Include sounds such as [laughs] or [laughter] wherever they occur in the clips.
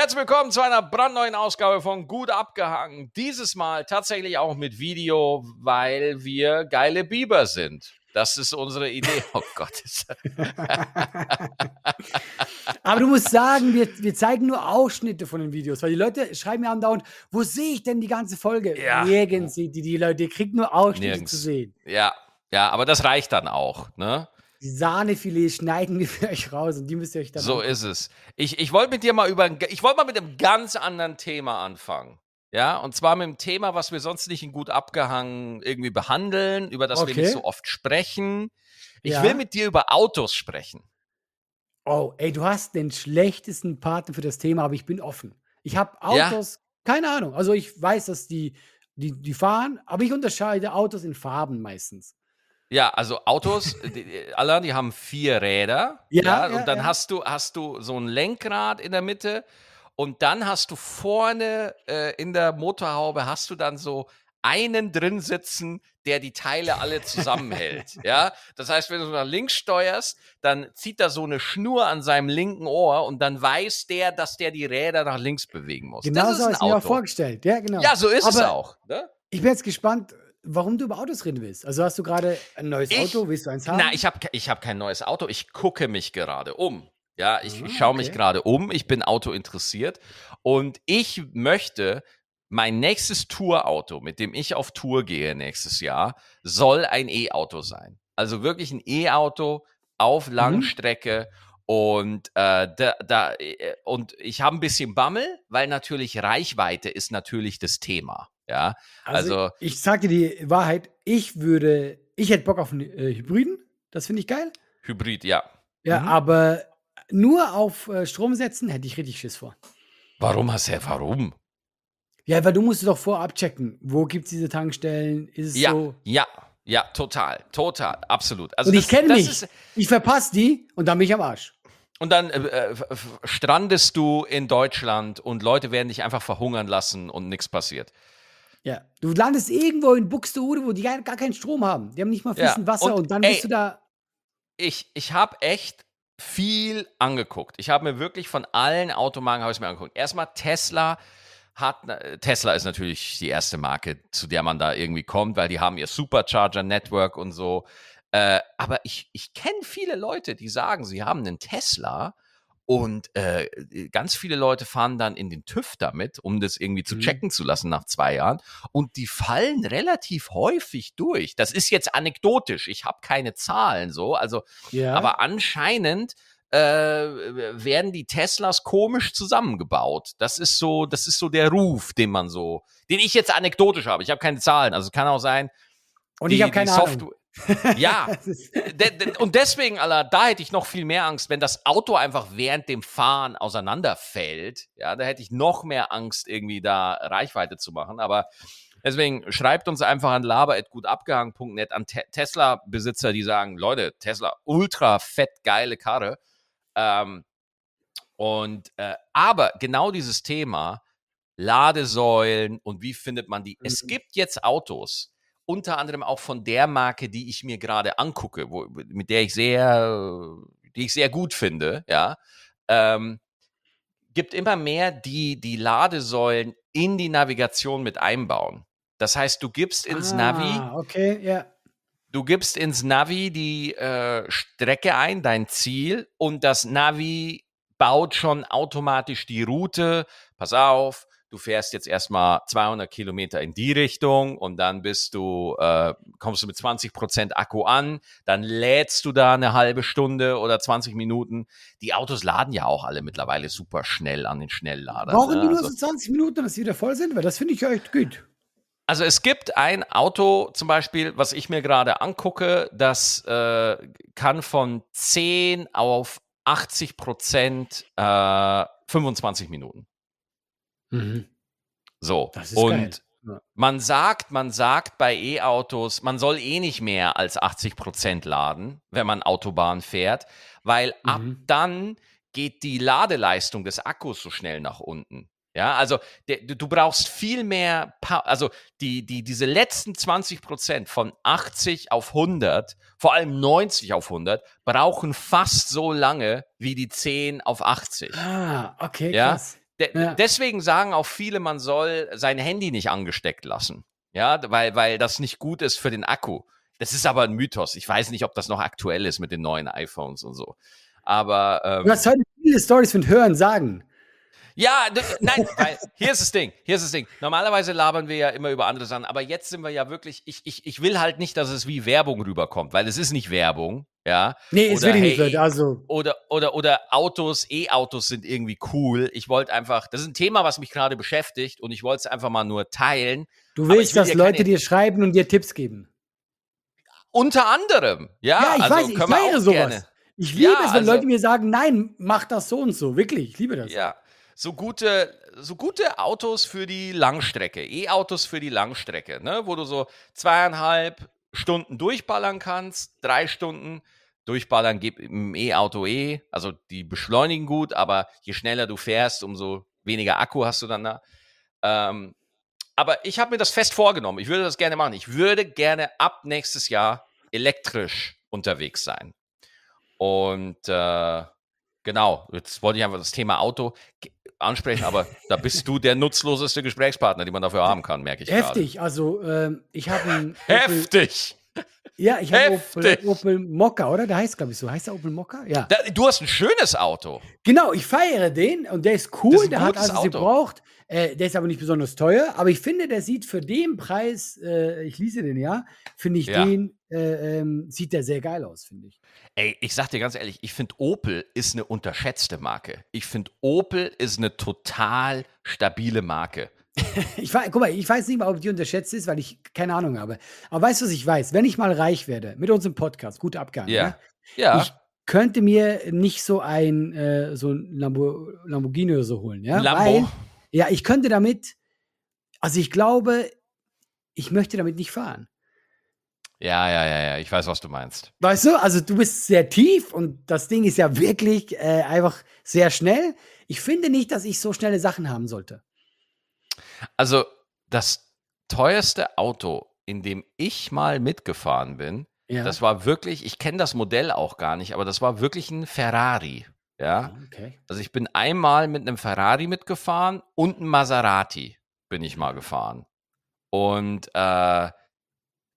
Herzlich willkommen zu einer brandneuen Ausgabe von Gut abgehangen. Dieses Mal tatsächlich auch mit Video, weil wir geile Biber sind. Das ist unsere Idee. [laughs] Oh Gott. Aber du musst sagen, wir, wir zeigen nur Ausschnitte von den Videos, weil die Leute schreiben ja andauernd, wo sehe ich denn die ganze Folge? Ja. Nirgends sieht die, die Leute, ihr kriegt nur Ausschnitte Nirgends. zu sehen. Ja, ja, aber das reicht dann auch, ne? Die Sahnefilets schneiden wir für euch raus und die müsst ihr euch dann So angucken. ist es. Ich, ich wollte mit dir mal über, ich wollte mal mit einem ganz anderen Thema anfangen. Ja, und zwar mit einem Thema, was wir sonst nicht in gut abgehangen irgendwie behandeln, über das wir Okay. nicht so oft sprechen. Ich Ja. will mit dir über Autos sprechen. Oh, ey, du hast den schlechtesten Partner für das Thema, aber ich bin offen. Ich habe Ja. Autos, keine Ahnung. Also ich weiß, dass die, die, die fahren, aber ich unterscheide Autos in Farben meistens. Ja, also Autos, [laughs] alle, die haben vier Räder. Ja, und ja, dann ja. hast du hast du so ein Lenkrad in der Mitte und dann hast du vorne äh, in der Motorhaube hast du dann so einen drin sitzen, der die Teile alle zusammenhält. [laughs] ja, das heißt, wenn du nach links steuerst, dann zieht er so eine Schnur an seinem linken Ohr und dann weiß der, dass der die Räder nach links bewegen muss. Genau das ist so ein hast du mir auch Auto. vorgestellt. Ja, genau. Ja, so ist es Aber auch. Ne? Ich bin jetzt gespannt, warum du über Autos reden willst. Also hast du gerade ein neues Ich- Auto, willst du eins haben? Na, ich habe ich hab kein neues Auto. Ich gucke mich gerade um. Ja, ich, Ah, ich schaue mich okay. gerade um. Ich bin Auto interessiert und ich möchte mein nächstes Tourauto, mit dem ich auf Tour gehe nächstes Jahr, soll ein E-Auto sein. Also wirklich ein E-Auto auf Langstrecke. Und, äh, da, da, äh, und ich habe ein bisschen Bammel, weil natürlich Reichweite ist natürlich das Thema. Ja, also- ich sag dir die Wahrheit, ich würde, ich hätte Bock auf einen äh, Hybriden, das finde ich geil. Hybrid, ja. Ja, Mhm. aber nur auf äh, Strom setzen hätte ich richtig Schiss vor. Warum hast du, warum? Ja, weil du musst doch vorab checken, wo gibt es diese Tankstellen, ist es Ja, so. ja, ja, total, total, absolut. Also Und ich das- kenne das mich. ist- Ich verpasse die und dann bin ich am Arsch. Und dann äh, äh, strandest du in Deutschland und Leute werden dich einfach verhungern lassen und nichts passiert. Ja. Du landest irgendwo in Buxtehude, wo die gar, gar keinen Strom haben. Die haben nicht mal Ja, fließend Wasser und und, dann ey, bist du da. Ich, ich habe echt viel angeguckt. Ich habe mir wirklich von allen Automarken habe ich mir angeguckt. Erstmal Tesla hat Tesla ist natürlich die erste Marke, zu der man da irgendwie kommt, weil die haben ihr Supercharger Network und so. Äh, aber ich, ich kenne viele Leute, die sagen, sie haben einen Tesla und äh, ganz viele Leute fahren dann in den TÜV damit, um das irgendwie zu Mhm. checken zu lassen nach zwei Jahren. Und die fallen relativ häufig durch. Das ist jetzt anekdotisch. Ich habe keine Zahlen so. Also Ja. aber anscheinend äh, werden die Teslas komisch zusammengebaut. Das ist so, das ist so der Ruf, den man so, den ich jetzt anekdotisch habe. Ich habe keine Zahlen. Also kann auch sein. und die- ich habe keine Ahnung. Ja, [laughs] de, de, und deswegen, Alter, da hätte ich noch viel mehr Angst, wenn das Auto einfach während dem Fahren auseinanderfällt. Ja, da hätte ich noch mehr Angst, irgendwie da Reichweite zu machen. Aber deswegen schreibt uns einfach an laber.gutabgehangen.net an Te Tesla-Besitzer, die sagen, Leute, Tesla, ultra fett geile Karre. Ähm, und äh, aber genau dieses Thema Ladesäulen und wie findet man die? Es Mhm. gibt jetzt Autos, unter anderem auch von der Marke, die ich mir gerade angucke, wo, mit der ich sehr, die ich sehr gut finde, ja. Ähm, gibt immer mehr, die die Ladesäulen in die Navigation mit einbauen. Das heißt, du gibst ins Navi, Ah, okay, ja. du gibst ins Navi die äh, Strecke ein, dein Ziel, und das Navi baut schon automatisch die Route. Pass auf, du fährst jetzt erstmal 200 Kilometer in die Richtung und dann bist du, äh, kommst du mit 20 Prozent Akku an, dann lädst du da eine halbe Stunde oder 20 Minuten. Die Autos laden ja auch alle mittlerweile super schnell an den Schnellladern. Brauchen ne? die nur Also- so 20 Minuten, dass sie wieder voll sind? Weil das finde ich ja echt gut. Also es gibt ein Auto zum Beispiel, was ich mir gerade angucke, das äh, kann von 10 auf 80 Prozent äh, 25 Minuten. So. Das ist und geil. Man sagt, man sagt bei E-Autos, man soll eh nicht mehr als 80 Prozent laden, wenn man Autobahn fährt, weil ab Mhm. dann geht die Ladeleistung des Akkus so schnell nach unten. Ja, also der, du du brauchst viel mehr, Pa- also die, die, diese letzten 20 Prozent von 80 auf 100, vor allem 90 auf 100, brauchen fast so lange wie die 10 auf 80. Ah, okay, Ja, krass. De Ja. Deswegen sagen auch viele, man soll sein Handy nicht angesteckt lassen. Ja, weil, weil das nicht gut ist für den Akku. Das ist aber ein Mythos. Ich weiß nicht, ob das noch aktuell ist mit den neuen iPhones und so. Aber ähm, Du hast heute viele Stories von Hören sagen. ja, nein, weil hier ist das Ding. Hier ist das Ding. Normalerweise labern wir ja immer über andere Sachen, aber jetzt sind wir ja wirklich. Ich, ich, ich will halt nicht, dass es wie Werbung rüberkommt, weil es ist nicht Werbung. Ja. Nee, es Oder, will ich nicht, hey, Leute. Also, oder, oder, oder Autos, E-Autos sind irgendwie cool. Ich wollte einfach, das ist ein Thema, was mich gerade beschäftigt und ich wollte es einfach mal nur teilen. du willst, will dass Leute keine- dir schreiben und dir Tipps geben. Unter anderem, ja. Ja, ich also weiß, ich feiere sowas. gerne. Ich liebe Ja, es, wenn also- Leute mir sagen, nein, mach das so und so. Wirklich, ich liebe das. Ja, so gute, so gute Autos für die Langstrecke, E-Autos für die Langstrecke, ne? wo du so zweieinhalb Stunden durchballern kannst, drei Stunden durchballern geht im E-Auto eh, also die beschleunigen gut, aber je schneller du fährst, umso weniger Akku hast du dann da. Ähm, aber ich habe mir das fest vorgenommen. Ich würde das gerne machen. Ich würde gerne ab nächstes Jahr elektrisch unterwegs sein. Und äh, genau, jetzt wollte ich einfach das Thema Auto ansprechen, aber da bist du der nutzloseste Gesprächspartner, den man dafür haben kann, merke ich gerade. Heftig. Also, ähm, ich habe einen Heftig! Ja, ich habe Opel. Opel Mokka, oder? Der heißt, glaube ich, so. Heißt der Opel Mokka? Ja. Da, du hast ein schönes Auto. Genau, ich feiere den und der ist cool, ist der hat alles, was ihr braucht. Äh, der ist aber nicht besonders teuer, aber ich finde, der sieht für den Preis, äh, ich lese den ja, finde ich Ja. den, äh, ähm, sieht der sehr geil aus, finde ich. Ey, ich sag dir ganz ehrlich, ich finde Opel ist eine unterschätzte Marke. Ich finde Opel ist eine total stabile Marke. [laughs] Ich weiß, guck mal, ich weiß nicht mal, ob die unterschätzt ist, weil ich keine Ahnung habe. Aber weißt du, was ich weiß? Wenn ich mal reich werde mit unserem Podcast, guter Abgang, Ja. ja, Ja, ich könnte mir nicht so ein äh, so ein Lambo, Lamborghini oder so holen, ja, Lambo. weil ja, ich könnte damit, also ich glaube, ich möchte damit nicht fahren. Ja, ja, ja, ja, ich weiß, was du meinst. Weißt du, also du bist sehr tief und das Ding ist ja wirklich äh, einfach sehr schnell. Ich finde nicht, dass ich so schnelle Sachen haben sollte. Also, das teuerste Auto, in dem ich mal mitgefahren bin, Ja. das war wirklich, ich kenne das Modell auch gar nicht, aber das war wirklich ein Ferrari. Ja, okay. also ich bin einmal mit einem Ferrari mitgefahren und einem Maserati bin ich mal gefahren. Und äh,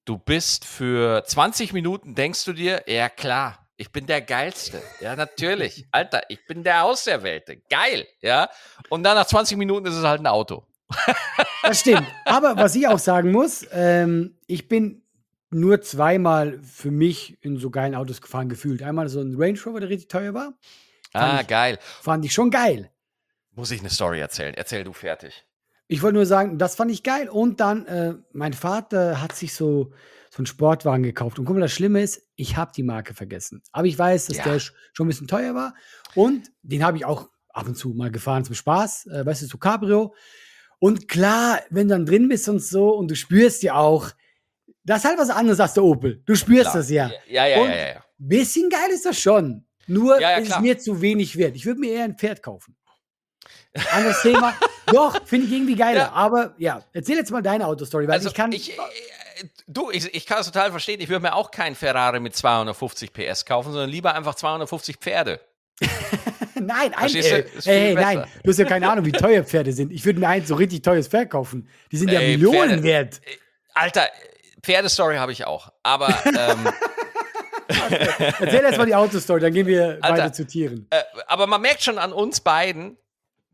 du bist für 20 Minuten, denkst du dir, ja klar, ich bin der Geilste. Ja, natürlich. [laughs] Alter, ich bin der Auserwählte. Geil. Ja. Und dann nach 20 Minuten ist es halt ein Auto. Das stimmt. Aber was ich auch sagen muss, ähm, ich bin nur zweimal für mich in so geilen Autos gefahren gefühlt. Einmal so ein Range Rover, der richtig teuer war. Ah, ich- geil. Fand ich schon geil. Muss ich eine Story erzählen? Erzähl du fertig. Ich wollte nur sagen, das fand ich geil. Und dann, äh, mein Vater hat sich so, so einen Sportwagen gekauft. Und guck mal, das Schlimme ist, ich habe die Marke vergessen. Aber ich weiß, dass Ja. der sch- schon ein bisschen teuer war. Und den habe ich auch ab und zu mal gefahren zum Spaß. Äh, weißt du, so Cabrio. Und klar, wenn du dann drin bist und so und du spürst ja auch, das ist halt was anderes als der Opel. Du spürst Klar. das ja. Ja, ja, Und- ja, ja. ja. Bisschen geil ist das schon. Nur Ja, ja, ist es klar. mir zu wenig wert. Ich würde mir eher ein Pferd kaufen. Anderes Thema. [laughs] Doch, finde ich irgendwie geiler. Ja. Aber ja, erzähl jetzt mal deine Autostory, weil Also ich kann. ich, äh, du, ich, ich kann es total verstehen. Ich würde mir auch keinen Ferrari mit 250 PS kaufen, sondern lieber einfach 250 Pferde. [laughs] nein, ein, äh, Ist viel ey, nein, besser. du hast ja keine Ahnung, wie teuer Pferde sind. Ich würde mir eins so richtig teures Pferd kaufen. Die sind ja Ey, Millionen Pferde- wert. Alter, Pferdestory habe ich auch. Aber [laughs] ähm, Erzähl erst mal die Autostory, dann gehen wir Alter. weiter zu Tieren. äh, aber man merkt schon an uns beiden,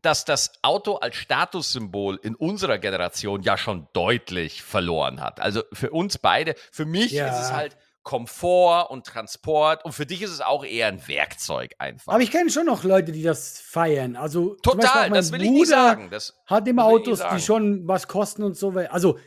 dass das Auto als Statussymbol in unserer Generation ja schon deutlich verloren hat. Also für uns beide, für mich Ja. ist es halt Komfort und Transport und für dich ist es auch eher ein Werkzeug einfach. Aber ich kenne schon noch Leute, die das feiern. Also Total, das will ich nicht Bruder sagen. Das, Hat immer Autos, die schon was kosten und so. Also,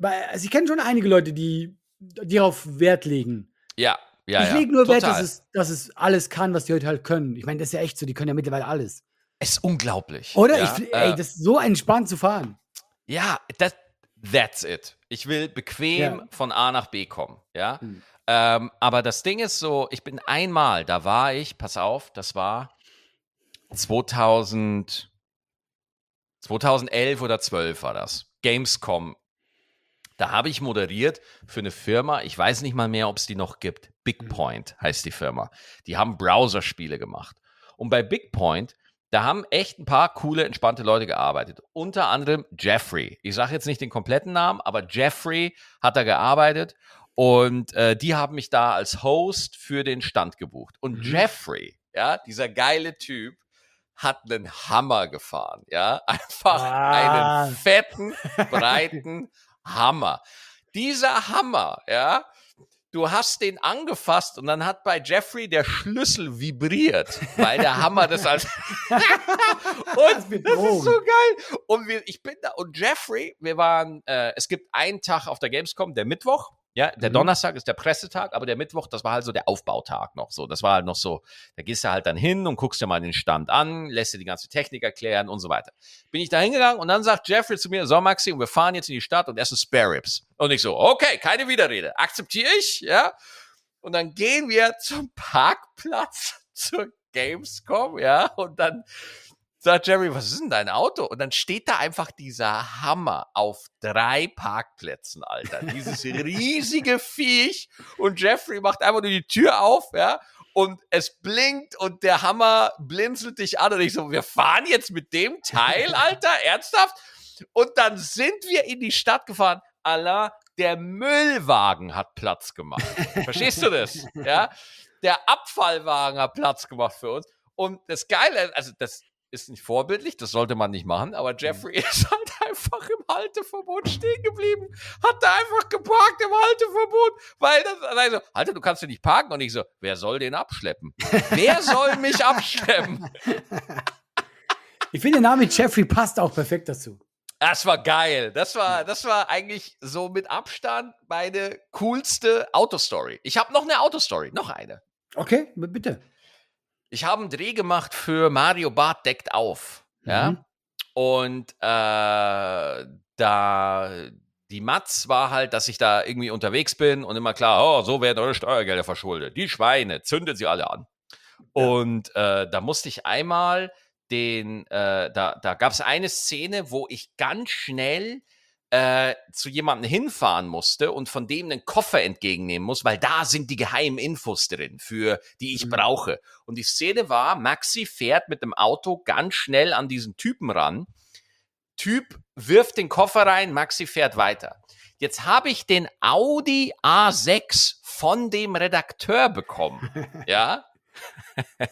also ich kenne schon einige Leute, die, die darauf Wert legen. ja, ja, ich ja. lege nur Wert, total. dass es, dass es alles kann, was die heute halt können. Ich meine, das ist ja echt so, die können ja mittlerweile alles. Es ist unglaublich. Oder? Ja, ich, äh, ey, das ist so entspannt zu fahren. Ja, das, that's it. Ich will bequem Ja. von A nach B kommen, ja. Hm. Ähm, aber das Ding ist so, ich bin einmal, da war ich, pass auf, das war 2000, 2011 oder 12 war das. Gamescom. Da habe ich moderiert für eine Firma, ich weiß nicht mal mehr, ob es die noch gibt. Big Point heißt die Firma. Die haben Browserspiele gemacht. Und bei Big Point, da haben echt ein paar coole, entspannte Leute gearbeitet. Unter anderem Jeffrey. Ich sage jetzt nicht den kompletten Namen, aber Jeffrey hat da gearbeitet und äh, die haben mich da als Host für den Stand gebucht. Und mhm. Jeffrey, ja, dieser geile Typ, hat einen Hammer gefahren, ja, [laughs] einfach ah. einen fetten, [laughs] breiten Hammer. Dieser Hammer, ja, du hast den angefasst und dann hat bei Jeffrey der Schlüssel vibriert, weil der Hammer das als [laughs] und das ist so geil. Und wir, ich bin da und Jeffrey, wir waren, äh, es gibt einen Tag auf der Gamescom, der Mittwoch. Ja, der mhm. Donnerstag ist der Pressetag, aber der Mittwoch, das war halt so der Aufbautag noch so. Das war halt noch so, da gehst du halt dann hin und guckst dir mal den Stand an, lässt dir die ganze Technik erklären und so weiter. Bin ich da hingegangen und dann sagt Jeffrey zu mir, so Maxi, und wir fahren jetzt in die Stadt und essen Spare Ribs. Und ich so, okay, keine Widerrede, akzeptiere ich, ja. Und dann gehen wir zum Parkplatz [laughs] zur Gamescom, ja, und dann sagt Jerry, was ist denn dein Auto? Und dann steht da einfach dieser Hammer auf drei Parkplätzen, Alter. Dieses riesige [laughs] Viech. Und Jeffrey macht einfach nur die Tür auf, ja. Und es blinkt und der Hammer blinzelt dich an. Und ich so, wir fahren jetzt mit dem Teil, [laughs] Alter? Ernsthaft? Und dann sind wir in die Stadt gefahren. Allah, der Müllwagen hat Platz gemacht. Verstehst du das? Ja? Der Abfallwagen hat Platz gemacht für uns. Und das Geile, also das, ist nicht vorbildlich, das sollte man nicht machen, aber mhm. Jeffrey [laughs] ist halt einfach im Halteverbot stehen geblieben, hat da einfach geparkt im Halteverbot, weil das, also, Alter, du kannst ja nicht parken und ich so, wer soll den abschleppen? wer soll mich abschleppen? [laughs] Ich finde, der Name Jeffrey passt auch perfekt dazu. Das war geil. Das war, das war eigentlich so mit Abstand meine coolste Autostory. Ich habe noch eine Autostory, noch eine. Okay, bitte ich habe einen Dreh gemacht für Mario Bart deckt auf. Ja. Mhm. Und äh, da die Matz war halt, dass ich da irgendwie unterwegs bin und immer klar, oh, so werden eure Steuergelder verschuldet. Die Schweine, zündet sie alle an. Ja. Und äh, da musste ich einmal den, äh, da, da gab es eine Szene, wo ich ganz schnell äh, zu jemandem hinfahren musste und von dem einen Koffer entgegennehmen muss, weil da sind die geheimen Infos drin, für die ich mhm. brauche. Und die Szene war, Maxi fährt mit dem Auto ganz schnell an diesen Typen ran. Typ wirft den Koffer rein, Maxi fährt weiter. Jetzt habe ich den Audi A6 von dem Redakteur bekommen. [laughs] ja. Und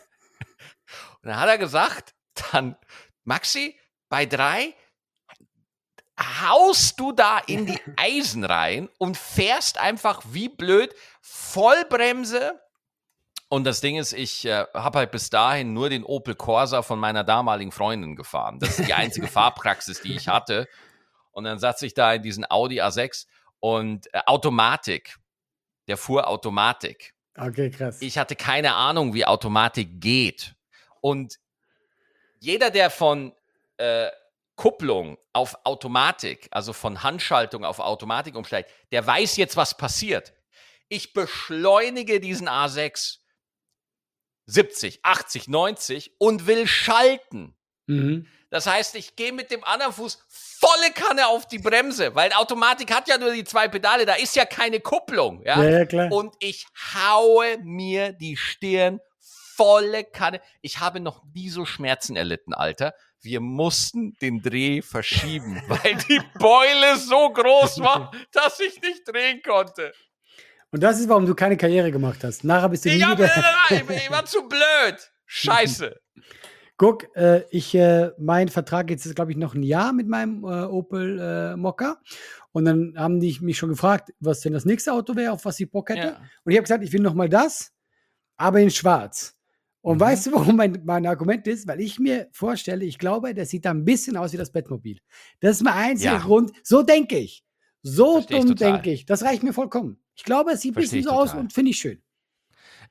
dann hat er gesagt, dann, Maxi, bei drei, haust du da in die [laughs] Eisen rein und fährst einfach wie blöd Vollbremse. Und das Ding ist, ich äh, habe halt bis dahin nur den Opel Corsa von meiner damaligen Freundin gefahren. Das ist die einzige [laughs] Fahrpraxis, die ich hatte. Und dann saß ich da in diesen Audi A6 und äh, Automatik. Der fuhr Automatik. Okay, krass. Ich hatte keine Ahnung, wie Automatik geht. Und jeder, der von äh, Kupplung auf Automatik, also von Handschaltung auf Automatik umsteigt, der weiß jetzt, was passiert. Ich beschleunige diesen A6 70, 80, 90 und will schalten. Mhm. Das heißt, ich gehe mit dem anderen Fuß volle Kanne auf die Bremse, weil Automatik hat ja nur die zwei Pedale, da ist ja keine Kupplung. Ja, ja, ja. Und ich haue mir die Stirn volle Kanne. Ich habe noch nie so Schmerzen erlitten, Alter wir mussten den Dreh verschieben, [laughs] weil die Beule so groß war, dass ich nicht drehen konnte. Und das ist, warum du keine Karriere gemacht hast. Nachher bist du ich nie hab, wieder... Nein, nein, ich war zu blöd. Scheiße. [laughs] Guck, äh, ich, äh, mein Vertrag jetzt ist, glaube ich, noch ein Jahr mit meinem äh, Opel äh, Mokka. Und dann haben die mich schon gefragt, was denn das nächste Auto wäre, auf was ich Bock hätte. Ja. Und ich habe gesagt, ich will noch mal das, aber in schwarz. Und mhm. weißt du, [laughs] warum mein, mein Argument ist? Weil ich mir vorstelle, ich glaube, der sieht da ein bisschen aus wie das Bettmobil. Das ist mein einziger ja. Grund. So denke ich. So Versteh dumm denke ich. Das reicht mir vollkommen. Ich glaube, es sieht ein bisschen so total. aus und finde ich schön.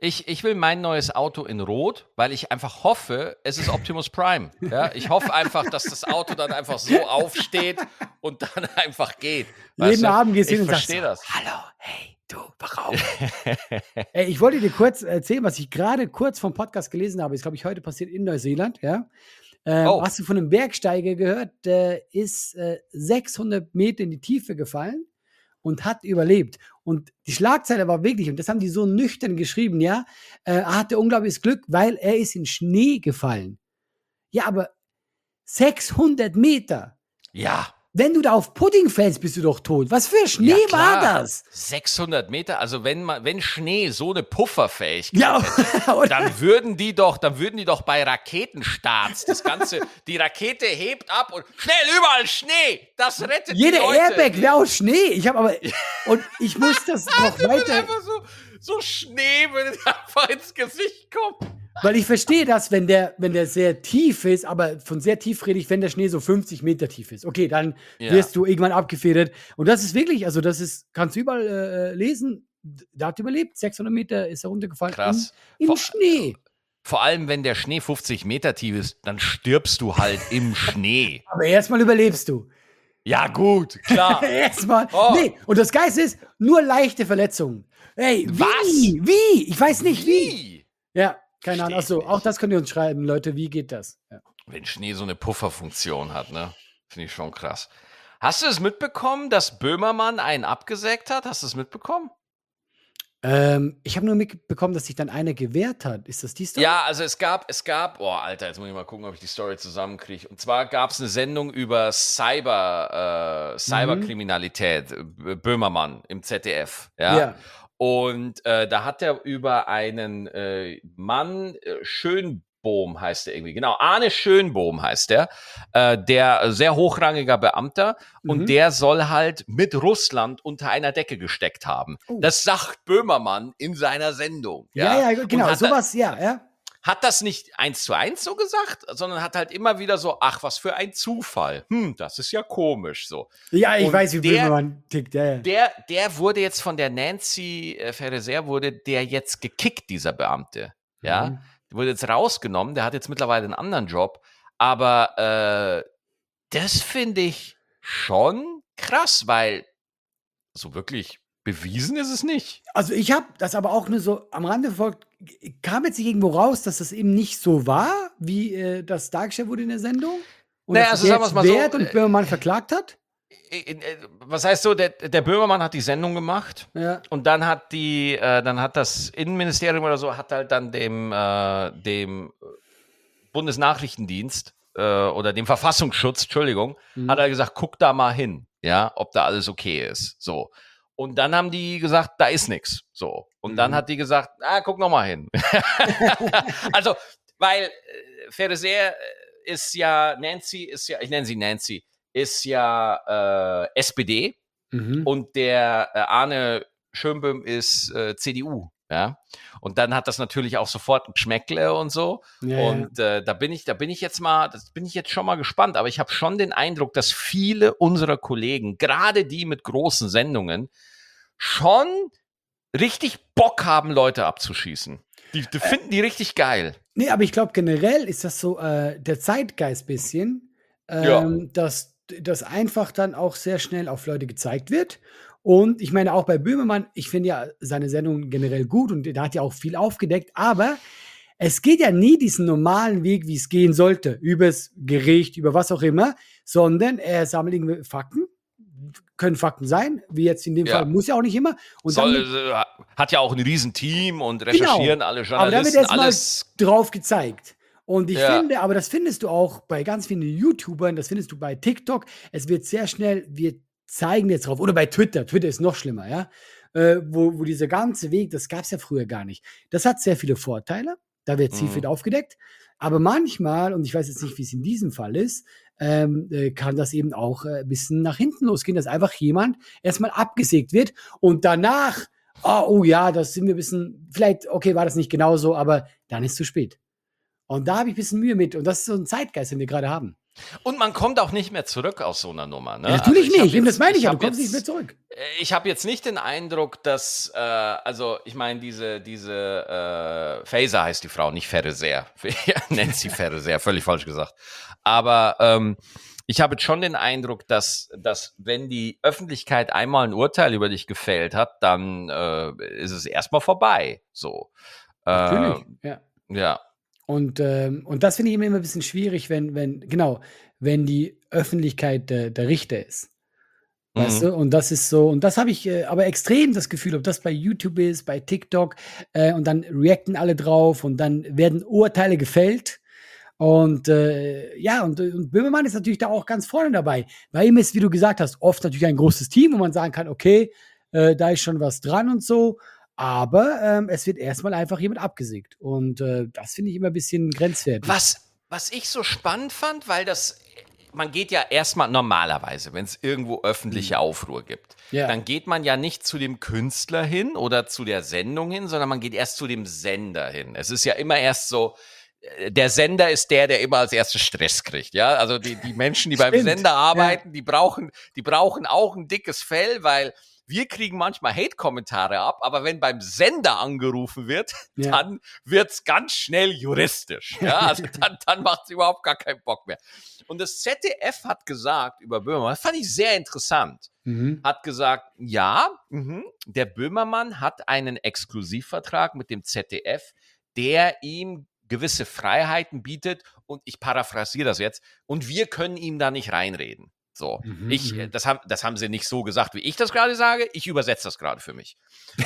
Ich, ich will mein neues Auto in Rot, weil ich einfach hoffe, es ist Optimus Prime. Ja, ich hoffe einfach, dass das Auto dann einfach so aufsteht und dann [laughs] einfach geht. Jeden Abend gehst du hin und sagst, das. hallo, hey, Du, warum? [laughs] Ey, ich wollte dir kurz erzählen, was ich gerade kurz vom Podcast gelesen habe. Ist, glaube ich, heute passiert in Neuseeland. Ja? Ähm, oh. Hast du von einem Bergsteiger gehört? Der ist äh, 600 Meter in die Tiefe gefallen und hat überlebt. Und die Schlagzeile war wirklich, und das haben die so nüchtern geschrieben, ja, äh, er hatte unglaubliches Glück, weil er ist in Schnee gefallen. Ja, aber 600 Meter. Ja. Wenn du da auf Pudding fällst, bist du doch tot. Was für Schnee ja, war das? 600 Meter, also wenn man, wenn Schnee so eine Pufferfähigkeit Ja, hätte, [laughs] dann würden die doch, dann würden die doch bei Raketenstarts das Ganze, [laughs] die Rakete hebt ab und schnell überall Schnee, das rettet Jede die Leute. Airbag wäre aus Schnee. Ich habe aber und ich muss das [laughs] noch Würde weiter, einfach so, so Schnee würde einfach ins Gesicht kommen. Weil ich verstehe das, wenn der, wenn der sehr tief ist, aber von sehr tief rede ich, wenn der Schnee so 50 Meter tief ist. Okay, dann Ja. wirst du irgendwann abgefedert. Und das ist wirklich, also das ist, kannst du überall äh, lesen. Da hat er überlebt. 600 Meter ist er runtergefallen. Krass. Im, im Vor- Schnee. Vor allem, wenn der Schnee 50 Meter tief ist, dann stirbst du halt im [laughs] Schnee. Aber erstmal überlebst du. Ja, gut, klar. [laughs] Erstmal. Oh. Nee, und das Geiste ist, nur leichte Verletzungen. Ey, wie? Was? Wie? Ich weiß nicht wie. Wie? Ja, keine Ahnung. Achso, auch das könnt ihr uns schreiben, Leute. Wie geht das? Ja. Wenn Schnee so eine Pufferfunktion hat, ne? Finde ich schon krass. Hast du es mitbekommen, dass Böhmermann einen abgesägt hat? Hast du es mitbekommen? Ähm, ich habe nur mitbekommen, dass sich dann einer gewehrt hat. Ist das die Story? Ja, also es gab, es gab, oh Alter, jetzt muss ich mal gucken, ob ich die Story zusammenkriege. Und zwar gab es eine Sendung über Cyber, äh, Cyberkriminalität, äh, Böhmermann im ZDF. Ja. Ja. Und äh, da hat er über einen äh, Mann, äh, Schönbohm heißt er irgendwie, genau, Arne Schönbohm heißt der, äh, der sehr hochrangiger Beamter und Mhm. der soll halt mit Russland unter einer Decke gesteckt haben. Oh. Das sagt Böhmermann in seiner Sendung. Ja, ja, Und genau. Sowas, ja, ja. Hat das nicht eins zu eins so gesagt, sondern hat halt immer wieder so, ach, was für ein Zufall. Hm, das ist ja komisch so. Ja, ich Und weiß, wie der- Böhmermann tickt. Ja, ja. Der, der wurde jetzt von der Nancy äh, Ferreser, wurde der jetzt gekickt, dieser Beamte. Ja, Mhm. der wurde jetzt rausgenommen, der hat jetzt mittlerweile einen anderen Job. Aber äh, das finde ich schon krass, weil so wirklich bewiesen ist es nicht. Also ich habe das aber auch nur so am Rande verfolgt. Kam jetzt nicht irgendwo raus, dass das eben nicht so war, wie äh, das dargestellt wurde in der Sendung? Und Naja, also sagen wir's jetzt mal so, und äh, Böhmermann verklagt hat? Äh, äh, Was heißt so, der, der Böhmermann hat die Sendung gemacht Ja. und dann hat die, äh, dann hat das Innenministerium oder so, hat halt dann dem, äh, dem Bundesnachrichtendienst äh, oder dem Verfassungsschutz, Entschuldigung, Mhm. hat er gesagt, guck da mal hin, ja, ob da alles okay ist. So. Und dann haben die gesagt, da ist nichts. So. Und dann Mhm. hat die gesagt, ah, guck noch mal hin. [laughs] [laughs] also, weil äh, Ferriser ist ja, Nancy ist ja, ich nenne sie Nancy, ist ja äh, SPD Mhm. und der äh, Arne Schönböhm ist äh, CDU. Ja. Und dann hat das natürlich auch sofort ein Geschmäckle und so. Ja, ja. Und äh, da bin ich, da bin ich jetzt mal, das bin ich jetzt schon mal gespannt. Aber ich habe schon den Eindruck, dass viele unserer Kollegen, gerade die mit großen Sendungen, schon richtig Bock haben, Leute abzuschießen. Die, die finden die richtig geil. Nee, aber ich glaube, generell ist das so äh, der Zeitgeist bisschen, ähm, Ja. dass das einfach dann auch sehr schnell auf Leute gezeigt wird. Und ich meine, auch bei Böhmermann, ich finde ja seine Sendung generell gut und da hat ja auch viel aufgedeckt, aber es geht ja nie diesen normalen Weg, wie es gehen sollte, übers Gericht, über was auch immer, sondern er sammelt irgendwie Fakten, können Fakten sein, wie jetzt in dem Ja. Fall, muss ja auch nicht immer. Und Soll, mit- äh, hat ja auch ein Riesenteam und recherchieren alle Genau. aber da wird Journalisten, erstmal alles. drauf gezeigt. Und ich Ja. finde, aber das findest du auch bei ganz vielen YouTubern, das findest du bei TikTok. Es wird sehr schnell, wir zeigen jetzt drauf. Oder bei Twitter. Twitter ist noch schlimmer, ja. Äh, wo, wo dieser ganze Weg, das gab es ja früher gar nicht. Das hat sehr viele Vorteile. Da wird viel, Mhm. aufgedeckt. Aber manchmal, und ich weiß jetzt nicht, wie es in diesem Fall ist, ähm, äh, kann das eben auch äh, ein bisschen nach hinten losgehen, dass einfach jemand erstmal abgesägt wird und danach, oh, oh ja, das sind wir ein bisschen, vielleicht, okay, war das nicht genauso, aber dann ist zu spät. Und da habe ich ein bisschen Mühe mit. Und das ist so ein Zeitgeist, den wir gerade haben. Und man kommt auch nicht mehr zurück aus so einer Nummer. Ne? Ja, natürlich Also ich nicht. Jetzt- das meine ich hab Du kommst jetzt- nicht mehr zurück. Äh, Ich habe jetzt nicht den Eindruck, dass, äh, also ich meine, diese, diese äh, Faser heißt die Frau, nicht Ferreser. Nancy Ferreser, völlig falsch gesagt. Aber ähm, ich habe jetzt schon den Eindruck, dass, dass wenn die Öffentlichkeit einmal ein Urteil über dich gefällt hat, dann äh, ist es erstmal vorbei. So. Natürlich. Ja. ja. Und, ähm, und das finde ich immer ein bisschen schwierig, wenn, wenn, genau, wenn die Öffentlichkeit der, der Richter ist. Weißt Mhm. du? Und das ist so, und das habe ich äh, aber extrem das Gefühl, ob das bei YouTube ist, bei TikTok, äh, und dann reacten alle drauf und dann werden Urteile gefällt. Und äh, ja, und, und Böhmermann ist natürlich da auch ganz vorne dabei. Bei ihm ist, wie du gesagt hast, oft natürlich ein großes Team, wo man sagen kann, okay, äh, da ist schon was dran und so. Aber ähm, es wird erstmal einfach jemand abgesägt. Und äh, das finde ich immer ein bisschen grenzwertig. Was, was ich so spannend fand, weil das, man geht ja erstmal normalerweise, wenn es irgendwo öffentliche Aufruhr gibt, Ja. dann geht man ja nicht zu dem Künstler hin oder zu der Sendung hin, sondern man geht erst zu dem Sender hin. Es ist ja immer erst so, äh, der Sender ist der, der immer als erstes Stress kriegt, ja. Also die, die Menschen, die beim Sender arbeiten, die brauchen, die brauchen auch ein dickes Fell, weil wir kriegen manchmal Hate-Kommentare ab, aber wenn beim Sender angerufen wird, [laughs] Ja. dann wird's ganz schnell juristisch. [laughs] Ja, also dann, dann macht's überhaupt gar keinen Bock mehr. Und das ZDF hat gesagt über Böhmermann, das fand ich sehr interessant, Mhm. hat gesagt, ja, mhm, der Böhmermann hat einen Exklusivvertrag mit dem ZDF, der ihm gewisse Freiheiten bietet und ich paraphrasiere das jetzt und wir können ihm da nicht reinreden. So, Mhm, ich, mhm. das haben, das haben sie nicht so gesagt, wie ich das gerade sage. Ich übersetze das gerade für mich.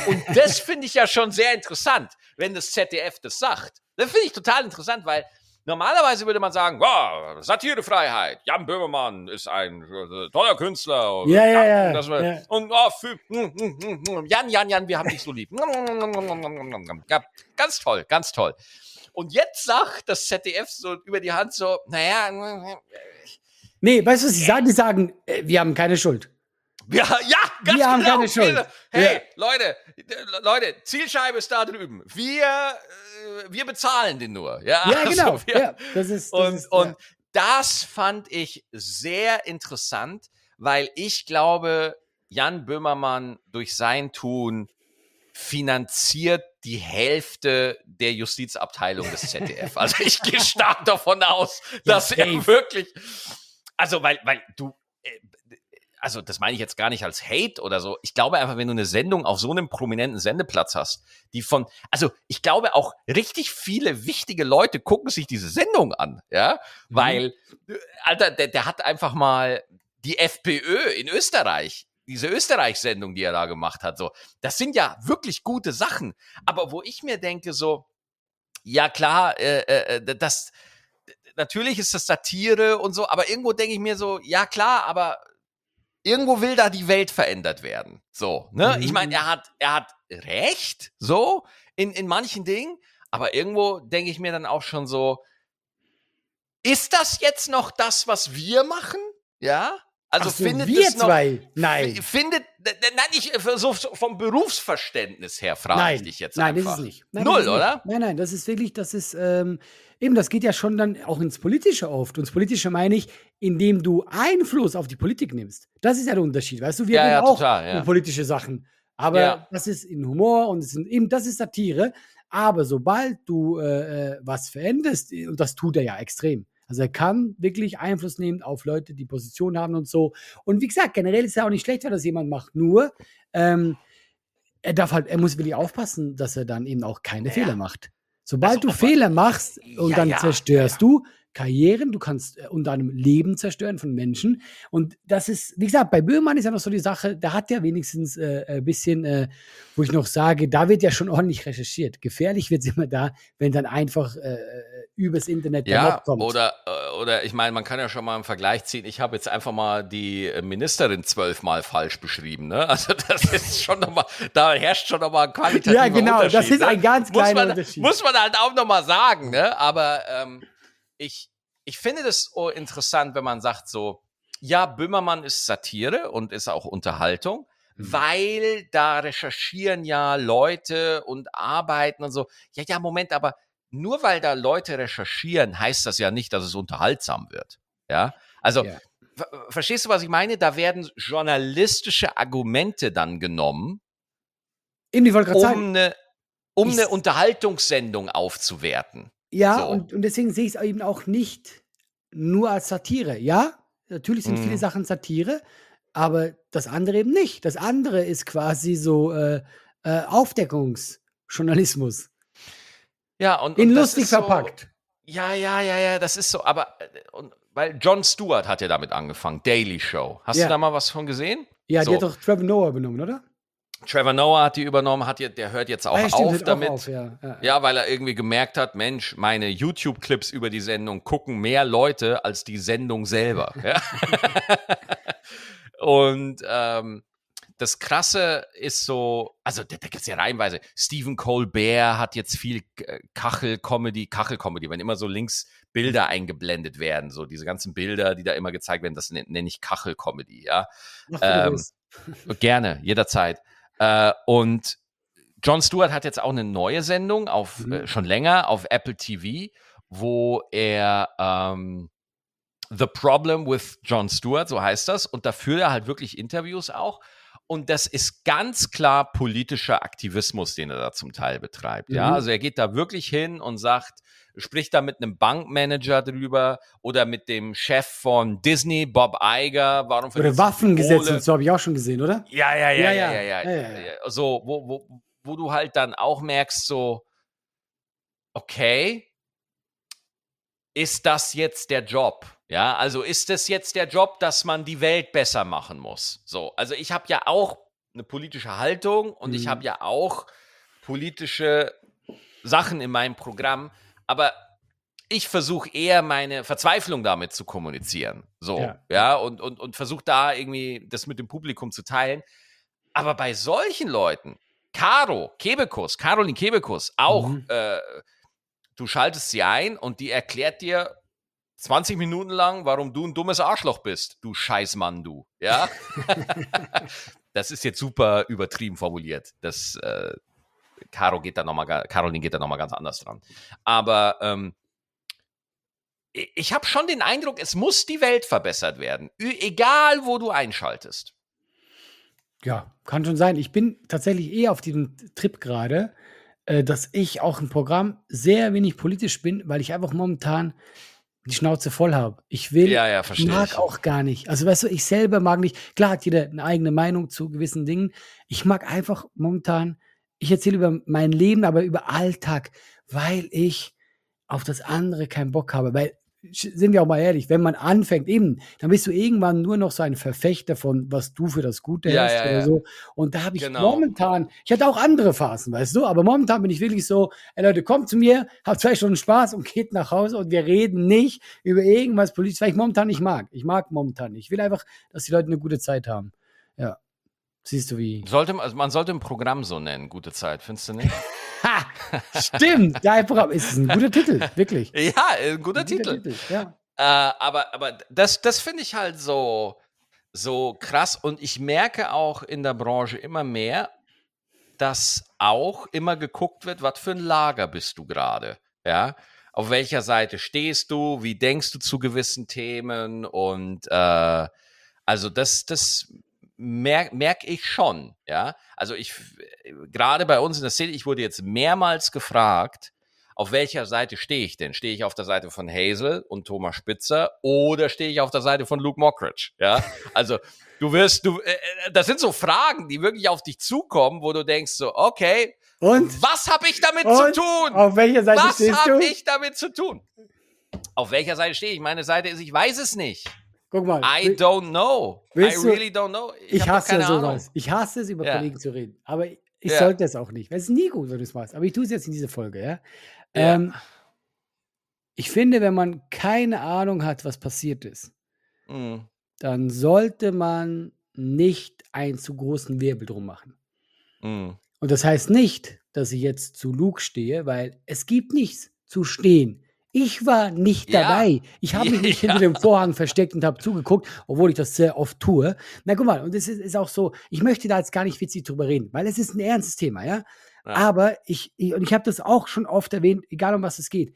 Und das [laughs] finde ich ja schon sehr interessant, wenn das ZDF das sagt. Das finde ich total interessant, weil normalerweise würde man sagen, wow, Satirefreiheit, Jan Böhmermann ist ein äh, toller Künstler. Und, Ja, ja, ja, das ja. Und oh, für, mm, mm, mm, mm, Jan, Jan, Jan, wir haben dich so lieb. Ja, ganz toll, ganz toll. Und jetzt sagt das ZDF so über die Hand so, naja, Nee, weißt du, was sie sagen? Die sagen, äh, wir haben keine Schuld. Ja, ja, ganz Wir haben genau. keine Schuld. Hey, Ja. Leute, Leute, Zielscheibe ist da drüben. Wir, äh, wir bezahlen den nur. Ja, Ja, genau. Also wir, ja, das ist, das und ist, und ja. das fand ich sehr interessant, weil ich glaube, Jan Böhmermann durch sein Tun finanziert die Hälfte der Justizabteilung des ZDF. Also ich [laughs] gehe stark davon aus, dass er wirklich, also weil, weil du, äh, also das meine ich jetzt gar nicht als Hate oder so. Ich glaube einfach, wenn du eine Sendung auf so einem prominenten Sendeplatz hast, die von, also ich glaube auch richtig viele wichtige Leute gucken sich diese Sendung an, ja, Mhm. weil, äh, Alter, der, der hat einfach mal die FPÖ in Österreich, diese Österreich-Sendung, die er da gemacht hat, so, das sind ja wirklich gute Sachen. Aber wo ich mir denke, so, ja klar, äh, äh, äh, das, natürlich ist das Satire und so, aber irgendwo denke ich mir so, ja klar, aber irgendwo will da die Welt verändert werden. So, ne? Mhm. Ich meine, er hat, er hat recht, so, in, in manchen Dingen, aber irgendwo denke ich mir dann auch schon so, ist das jetzt noch das, was wir machen? Ja? Also so, findet wir es noch, zwei? Nein. findet, nein, ich, so, so vom Berufsverständnis her frage Nein, ich dich jetzt nein, einfach. das ist nicht. Nein, Null, ist nicht. oder? Nein, nein, das ist wirklich, das ist, ähm, eben, das geht ja schon dann auch ins Politische oft. Und das Politische meine ich, indem du Einfluss auf die Politik nimmst. Das ist ja der Unterschied, weißt du? Wir Ja, reden ja, auch total, ja. politische Sachen. Aber Ja. das ist in Humor und es sind eben, das ist Satire. Aber sobald du äh, äh, was veränderst, und das tut er ja extrem. Also er kann wirklich Einfluss nehmen auf Leute, die Position haben und so. Und wie gesagt, generell ist es ja auch nicht schlecht, wenn das jemand macht. Nur, ähm, er darf halt, er muss wirklich aufpassen, dass er dann eben auch keine Ja. Fehler macht. Sobald Also, du Fehler machst und Ja, dann ja, zerstörst du Karrieren, du kannst äh, unter anderem Leben zerstören von Menschen. Und das ist, wie gesagt, bei Böhmermann ist ja noch so die Sache, da hat ja wenigstens äh, ein bisschen, äh, wo ich noch sage, da wird ja schon ordentlich recherchiert. Gefährlich wird es immer da, wenn dann einfach äh, übers Internet der Ja, Mob kommt. oder, äh, oder ich meine, man kann ja schon mal einen Vergleich ziehen. Ich habe jetzt einfach mal die äh, Ministerin zwölfmal falsch beschrieben. Ne? [laughs] Also das ist schon nochmal, da herrscht schon nochmal ein qualitativer Ja, genau, das Unterschied. ist ein ne? ganz muss kleiner man, Unterschied. Muss man halt auch nochmal sagen. Ne? Aber ähm, ich, ich finde das so interessant, wenn man sagt so, ja, Böhmermann ist Satire und ist auch Unterhaltung. Mhm. Weil da recherchieren ja Leute und arbeiten und so. Ja, ja, Moment, aber nur weil da Leute recherchieren, heißt das ja nicht, dass es unterhaltsam wird. Ja, also Ja. ver verstehst du, was ich meine? Da werden journalistische Argumente dann genommen, Eben, ich wollte um sagen, eine, um Ich- eine Unterhaltungssendung aufzuwerten. Ja, So. und, und deswegen sehe ich es eben auch nicht nur als Satire. Ja, natürlich sind Mhm. viele Sachen Satire, aber das andere eben nicht. Das andere ist quasi so äh, äh, Aufdeckungsjournalismus. Ja, und, In und lustig ist so, verpackt. Ja, ja, ja, ja, das ist so, aber äh, und, weil Jon Stewart hat ja damit angefangen, Daily Show. Hast Ja. du da mal was von gesehen? Ja, so. die hat doch Trevor Noah benommen, oder? Trevor Noah hat die übernommen, hat jetzt, der hört jetzt auch Ah, ja, stimmt, auf hört auch damit. auf, ja, ja. Ja, weil er irgendwie gemerkt hat, Mensch, meine YouTube-Clips über die Sendung gucken mehr Leute als die Sendung selber. [laughs] Und ähm, das Krasse ist so, also da, da gibt es ja reihenweise. Stephen Colbert hat jetzt viel äh, Kachel-Comedy, Kachel-Comedy, wenn immer so links Bilder eingeblendet werden, so diese ganzen Bilder, die da immer gezeigt werden, das nenne nenn ich Kachel-Comedy, ja. Du Ähm. Gerne, jederzeit. Äh, und Jon Stewart hat jetzt auch eine neue Sendung auf Mhm. äh, schon länger auf Apple TV, wo er ähm, The Problem with Jon Stewart, so heißt das, und da führt er halt wirklich Interviews auch. Und das ist ganz klar politischer Aktivismus, den er da zum Teil betreibt. Ja, Mhm. also er geht da wirklich hin und sagt, spricht da mit einem Bankmanager drüber oder mit dem Chef von Disney, Bob Iger. Warum Oder verdienst du Waffengesetz Kohle? und so habe ich auch schon gesehen, oder? Ja, ja, ja, ja, Ja, ja, ja. ja. Ja, ja, ja. So, wo, wo, wo du halt dann auch merkst, so, okay, ist das jetzt der Job? Ja, also ist das jetzt der Job, dass man die Welt besser machen muss? So, also ich habe ja auch eine politische Haltung und ich Mhm. habe ja auch politische Sachen in meinem Programm, aber ich versuche eher meine Verzweiflung damit zu kommunizieren. So, Ja. ja, und, und, und versuche da irgendwie das mit dem Publikum zu teilen. Aber bei solchen Leuten, Caro, Kebekus, Caroline Kebekus, auch, Mhm. äh, du schaltest sie ein und die erklärt dir 20 Minuten lang, warum du ein dummes Arschloch bist, du Scheißmann, du. Ja? [laughs] das ist jetzt super übertrieben formuliert. Das, äh, Caro geht da noch mal, ga- Caroline geht da nochmal ganz anders dran. Aber ähm, ich habe schon den Eindruck, es muss die Welt verbessert werden. Egal, wo du einschaltest. Ja, kann schon sein. Ich bin tatsächlich eher auf diesem Trip gerade, äh, dass ich auch im Programm sehr wenig politisch bin, weil ich einfach momentan die Schnauze voll habe. Ich will, Ja, ja, mag ich. auch gar nicht. Also weißt du, ich selber mag nicht. Klar hat jeder eine eigene Meinung zu gewissen Dingen. Ich mag einfach momentan, ich erzähle über mein Leben, aber über Alltag, weil ich auf das andere keinen Bock habe. Weil, sind wir auch mal ehrlich, wenn man anfängt, eben, dann bist du irgendwann nur noch so ein Verfechter von, was du für das Gute Ja, hältst ja, oder ja. so. Und da habe ich Genau. momentan, ich hatte auch andere Phasen, weißt du, aber momentan bin ich wirklich so, ey Leute, kommt zu mir, habt zwei Stunden Spaß und geht nach Hause und wir reden nicht über irgendwas Politisches, weil ich momentan nicht mag. Ich mag momentan nicht. Ich will einfach, dass die Leute eine gute Zeit haben. Ja. Siehst du wie. Sollte, also man sollte ein Programm so nennen, gute Zeit, findest du nicht? [laughs] Stimmt, dein Programm ist ein guter Titel, wirklich. ja, ein guter Ein Titel. Ja. Äh, aber aber das, das finde ich halt so, so krass. Und ich merke auch in der Branche immer mehr, dass auch immer geguckt wird, was für ein Lager bist du gerade. Ja. Auf welcher Seite stehst du? Wie denkst du zu gewissen Themen? Und äh, also das, das merke merk ich schon. Ja. Also ich gerade bei uns in der Szene, ich wurde jetzt mehrmals gefragt, auf welcher Seite stehe ich denn? Stehe ich auf der Seite von Hazel und Thomas Spitzer oder stehe ich auf der Seite von Luke Mockridge? Ja, also du wirst, du, äh, das sind so Fragen, die wirklich auf dich zukommen, wo du denkst so, okay, Und? was habe ich damit Und? zu tun? Auf welcher Seite Was stehst du? habe ich damit zu tun? Auf welcher Seite stehe ich? Meine Seite ist, ich weiß es nicht. Guck mal. I don't know. I really don't know. Ich, doch hasse ja sowas. Ahnung. Ich hasse es, über Ja. Kollegen zu reden. Aber ich Ja. sollte es auch nicht. Es ist nie gut, wenn du es machst. Aber ich tue es jetzt in dieser Folge, ja. Ähm, ich finde, wenn man keine Ahnung hat, was passiert ist, Mm, dann sollte man nicht einen zu großen Wirbel drum machen. mm. Und das heißt nicht, dass ich jetzt zu Luke stehe, weil es gibt nichts zu stehen. Ich war nicht Ja. dabei. Ich habe mich [laughs] nicht Ja. hinter dem Vorhang versteckt und habe zugeguckt, obwohl ich das sehr oft tue. Na guck mal, und es ist, ist auch so, ich möchte da jetzt gar nicht witzig drüber reden, weil es ist ein ernstes Thema, ja. Ja. Aber ich, ich und ich habe das auch schon oft erwähnt, egal um was es geht.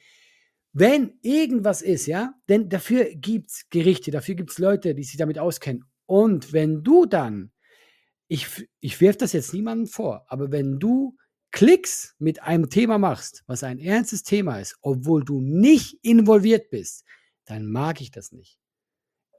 Wenn irgendwas ist, ja, denn dafür gibt es Gerichte, dafür gibt es Leute, die sich damit auskennen. Und wenn du dann, ich, ich werfe das jetzt niemandem vor, aber wenn du Klicks mit einem Thema machst, was ein ernstes Thema ist, obwohl du nicht involviert bist, dann mag ich das nicht.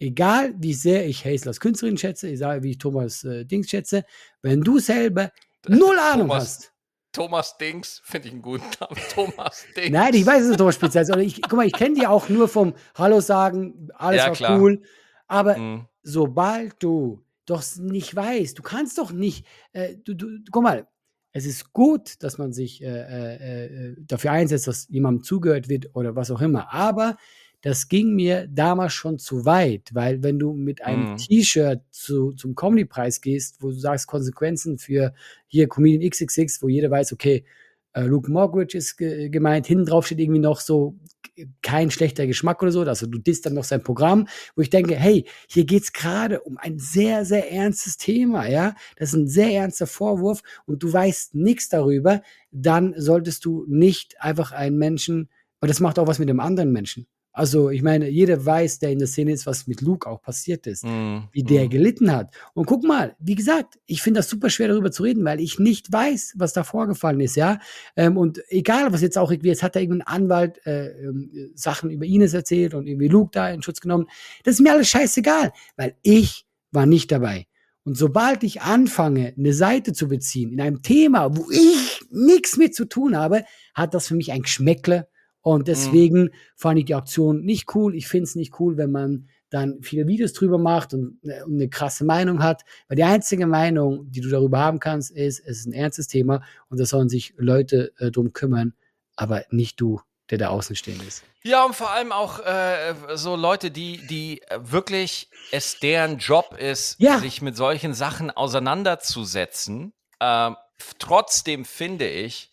Egal wie sehr ich Hazel als Künstlerin schätze, egal wie ich Thomas äh, Dings schätze, wenn du selber null Ahnung Thomas hast. Thomas Dings, finde ich einen guten Namen. [laughs] Thomas Dings. Nein, ich weiß, dass es Thomas Spitzer ist. Oder ich, guck mal, ich kenne die auch nur vom Hallo sagen, alles Ja, war cool. Aber Mm, sobald du, doch nicht weißt. Du kannst doch nicht, äh, du, du, guck mal, es ist gut, dass man sich äh, äh, äh, dafür einsetzt, dass jemandem zugehört wird oder was auch immer. Aber das ging mir damals schon zu weit, weil wenn du mit einem Mhm. T-Shirt zu, zum Comedy-Preis gehst, wo du sagst Konsequenzen für hier Comedian XXX, wo jeder weiß, okay, äh, Luke Mockridge ist ge gemeint, hinten drauf steht irgendwie noch so kein schlechter Geschmack oder so, also du disst dann noch sein Programm, wo ich denke, hey, hier geht's gerade um ein sehr, sehr ernstes Thema, ja, das ist ein sehr ernster Vorwurf und du weißt nichts darüber, dann solltest du nicht einfach einen Menschen, weil das macht auch was mit dem anderen Menschen. Also, ich meine, jeder weiß, der in der Szene ist, was mit Luke auch passiert ist, Mhm. wie der Mhm. gelitten hat. Und guck mal, wie gesagt, ich finde das super schwer darüber zu reden, weil ich nicht weiß, was da vorgefallen ist, ja. Ähm, und egal, was jetzt auch irgendwie, jetzt hat da irgendein Anwalt äh, ähm, Sachen über Ines erzählt und irgendwie Luke da in Schutz genommen. Das ist mir alles scheißegal, weil ich war nicht dabei. Und sobald ich anfange, eine Seite zu beziehen in einem Thema, wo ich nichts mit zu tun habe, hat das für mich ein Geschmäckle. Und deswegen fand ich die Auktion nicht cool. Ich finde es nicht cool, wenn man dann viele Videos drüber macht und, äh, und eine krasse Meinung hat. Weil die einzige Meinung, die du darüber haben kannst, ist, es ist ein ernstes Thema und da sollen sich Leute äh, drum kümmern, aber nicht du, der da außen stehen ist. Ja, und vor allem auch äh, so Leute, die, die wirklich es deren Job ist, Ja. sich mit solchen Sachen auseinanderzusetzen. Ähm, trotzdem finde ich,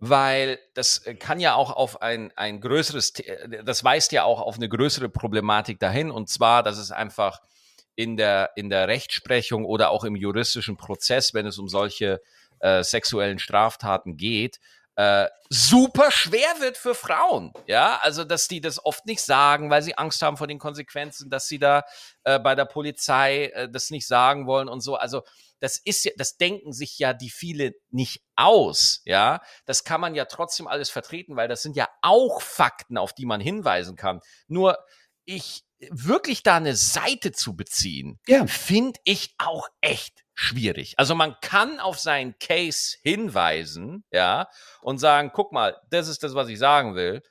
weil das äh, kann ja auch auf ein, ein größeres, äh, das weist ja auch auf eine größere Problematik dahin, und zwar, dass es einfach in der, in der Rechtsprechung oder auch im juristischen Prozess, wenn es um solche äh, sexuellen Straftaten geht, äh, super schwer wird für Frauen. Ja, also dass die das oft nicht sagen, weil sie Angst haben vor den Konsequenzen, dass sie da äh, bei der Polizei äh, das nicht sagen wollen und so. Also das ist ja, das denken sich ja die viele nicht aus. Ja, das kann man ja trotzdem alles vertreten, weil das sind ja auch Fakten, auf die man hinweisen kann. Nur ich wirklich da eine Seite zu beziehen, Ja. finde ich auch echt schwierig. Also man kann auf seinen Case hinweisen, ja, und sagen, guck mal, das ist das, was ich sagen will.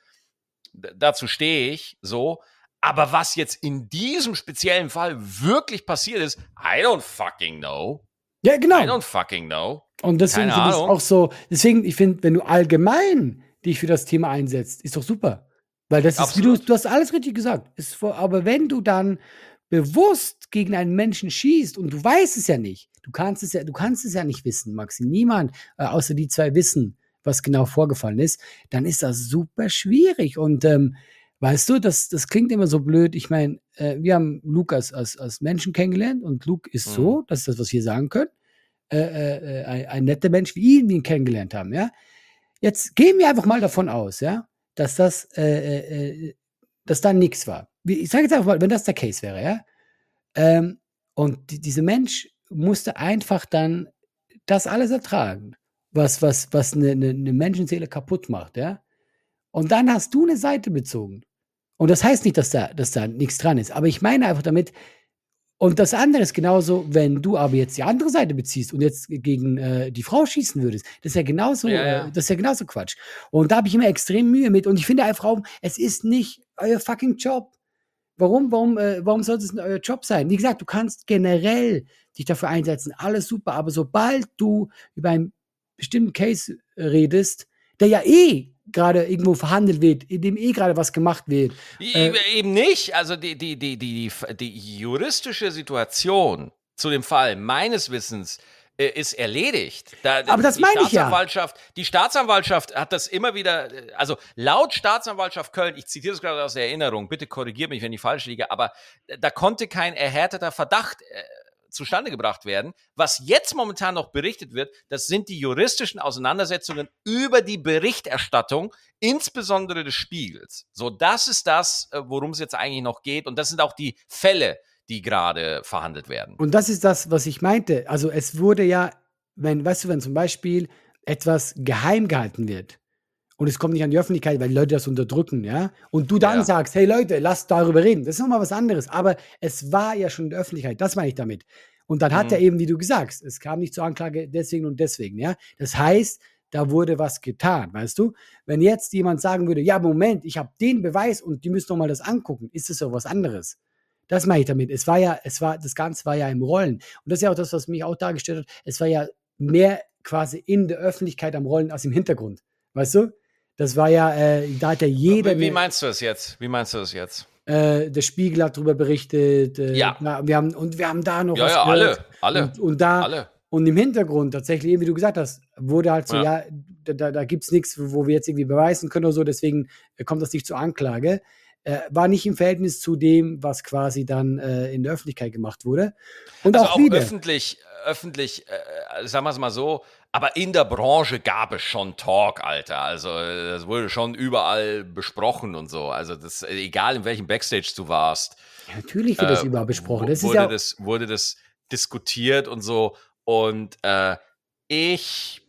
D dazu stehe ich so. Aber was jetzt in diesem speziellen Fall wirklich passiert ist, I don't fucking know. Ja, I genau. don't fucking know. Und deswegen ich es auch so, deswegen, ich finde, wenn du allgemein dich für das Thema einsetzt, ist doch super. Weil das ist, wie du, du hast alles richtig gesagt. Ist aber wenn du dann bewusst gegen einen Menschen schießt und du weißt es ja nicht, du kannst es ja, du kannst es ja nicht wissen, Maxi. Niemand, äh, außer die zwei wissen, was genau vorgefallen ist, dann ist das super schwierig. Und ähm, weißt du, das, das klingt immer so blöd. Ich meine, äh, wir haben Lukas als, als Menschen kennengelernt und Luke ist Mhm. so, das ist das, was wir sagen können äh, äh, ein, ein netter Mensch wie ihn, ihn kennengelernt haben, ja. Jetzt gehen wir einfach mal davon aus, ja, dass das, äh, äh, äh, dass da nichts war. Ich sage jetzt einfach mal, wenn das der Case wäre, ja. Ähm, und die, dieser Mensch musste einfach dann das alles ertragen, was, was, was eine, eine, eine Menschenseele kaputt macht, ja. Und dann hast du eine Seite bezogen. Und das heißt nicht, dass da, dass da nichts dran ist. Aber ich meine einfach damit, und das andere ist genauso, wenn du aber jetzt die andere Seite beziehst und jetzt gegen äh, die Frau schießen würdest, das ist ja genauso, Ja, ja. Äh, das ist ja genauso Quatsch. Und da habe ich immer extrem Mühe mit. Und ich finde einfach, auch, es ist nicht euer fucking Job. Warum, warum, äh, warum sollte es denn euer Job sein? Wie gesagt, du kannst generell dich dafür einsetzen, alles super, aber sobald du über einen bestimmten Case redest, der ja eh gerade irgendwo verhandelt wird, in dem eh gerade was gemacht wird, Äh, Eben nicht. Also die, die, die, die, die juristische Situation zu dem Fall meines Wissens äh, ist erledigt. Da, Aber das meine ich ja. Die Staatsanwaltschaft hat das immer wieder, äh, also laut Staatsanwaltschaft Köln, ich zitiere das gerade aus der Erinnerung, bitte korrigiert mich, wenn ich falsch liege, aber äh, da konnte kein erhärteter Verdacht zustande gebracht werden. Was jetzt momentan noch berichtet wird, das sind die juristischen Auseinandersetzungen über die Berichterstattung, insbesondere des Spiegels. So, das ist das, äh, worum es jetzt eigentlich noch geht. Und das sind auch die Fälle, die gerade verhandelt werden. Und das ist das, was ich meinte. Also es wurde ja, wenn, weißt du, wenn zum Beispiel etwas geheim gehalten wird und es kommt nicht an die Öffentlichkeit, weil Leute das unterdrücken, ja, und du dann Ja. sagst, hey Leute, lasst darüber reden, das ist nochmal was anderes. Aber es war ja schon in der Öffentlichkeit, das meine ich damit. Und dann hat Mhm. er eben, wie du gesagt hast, es kam nicht zur Anklage deswegen und deswegen, ja. Das heißt, da wurde was getan, weißt du? Wenn jetzt jemand sagen würde, ja, Moment, ich habe den Beweis und die müssen noch mal das angucken, ist das doch was anderes. Das meine ich damit. Es war ja, es war, das Ganze war ja im Rollen. Und das ist ja auch das, was mich auch dargestellt hat. Es war ja mehr quasi in der Öffentlichkeit am Rollen als im Hintergrund. Weißt du? Das war ja, äh, da hat ja jeder. Wie, wie meinst du das jetzt? Wie meinst du das jetzt? Äh, der Spiegel hat darüber berichtet. Äh, Ja. na, Wir haben, und wir haben da noch Ja, was ja, alle, alle, Und, und da, alle. und im Hintergrund tatsächlich, eben wie du gesagt hast, wurde halt so, ja, Ja. da, da, da gibt es nichts, wo wir jetzt irgendwie beweisen können oder so, deswegen äh, kommt das nicht zur Anklage. Äh, war nicht im Verhältnis zu dem, was quasi dann äh, in der Öffentlichkeit gemacht wurde. Und Also auch, auch wieder. öffentlich, öffentlich, äh, sagen wir es mal so, aber in der Branche gab es schon Talk, Alter. Also äh, das wurde schon überall besprochen und so. Also das, äh, egal in welchem Backstage du warst, Ja, natürlich wird das äh, überall besprochen. Das ist wurde, ja, das, wurde das diskutiert und so. Und äh, ich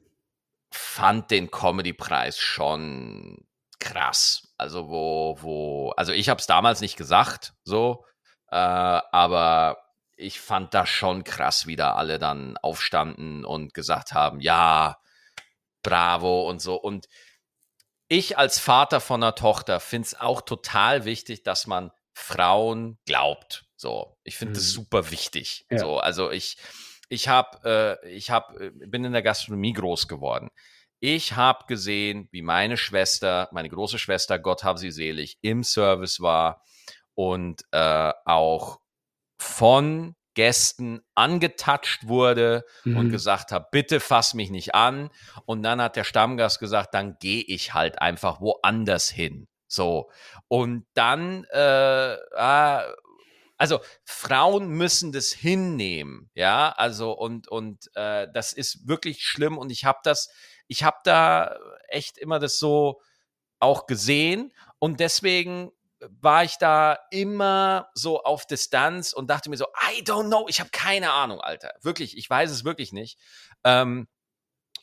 fand den Comedy-Preis schon krass. Also wo, wo, also ich habe es damals nicht gesagt, so, äh, aber ich fand das schon krass, wie da alle dann aufstanden und gesagt haben, ja, bravo und so. Und ich als Vater von einer Tochter finde es auch total wichtig, dass man Frauen glaubt. So, ich finde das Mhm. super wichtig. Ja. So, also ich, ich habe, äh, ich habe, äh, bin in der Gastronomie groß geworden. Ich habe gesehen, wie meine Schwester, meine große Schwester, Gott hab sie selig, im Service war und äh, auch von Gästen angetatscht wurde und Mhm. gesagt hat, bitte fass mich nicht an. Und dann hat der Stammgast gesagt, dann gehe ich halt einfach woanders hin. So. Und dann, äh, ah, also Frauen müssen das hinnehmen, ja, also und und äh, das ist wirklich schlimm und ich habe das, ich habe da echt immer das so auch gesehen und deswegen war ich da immer so auf Distanz und dachte mir so, I don't know, ich habe keine Ahnung, Alter, wirklich, ich weiß es wirklich nicht. Ähm,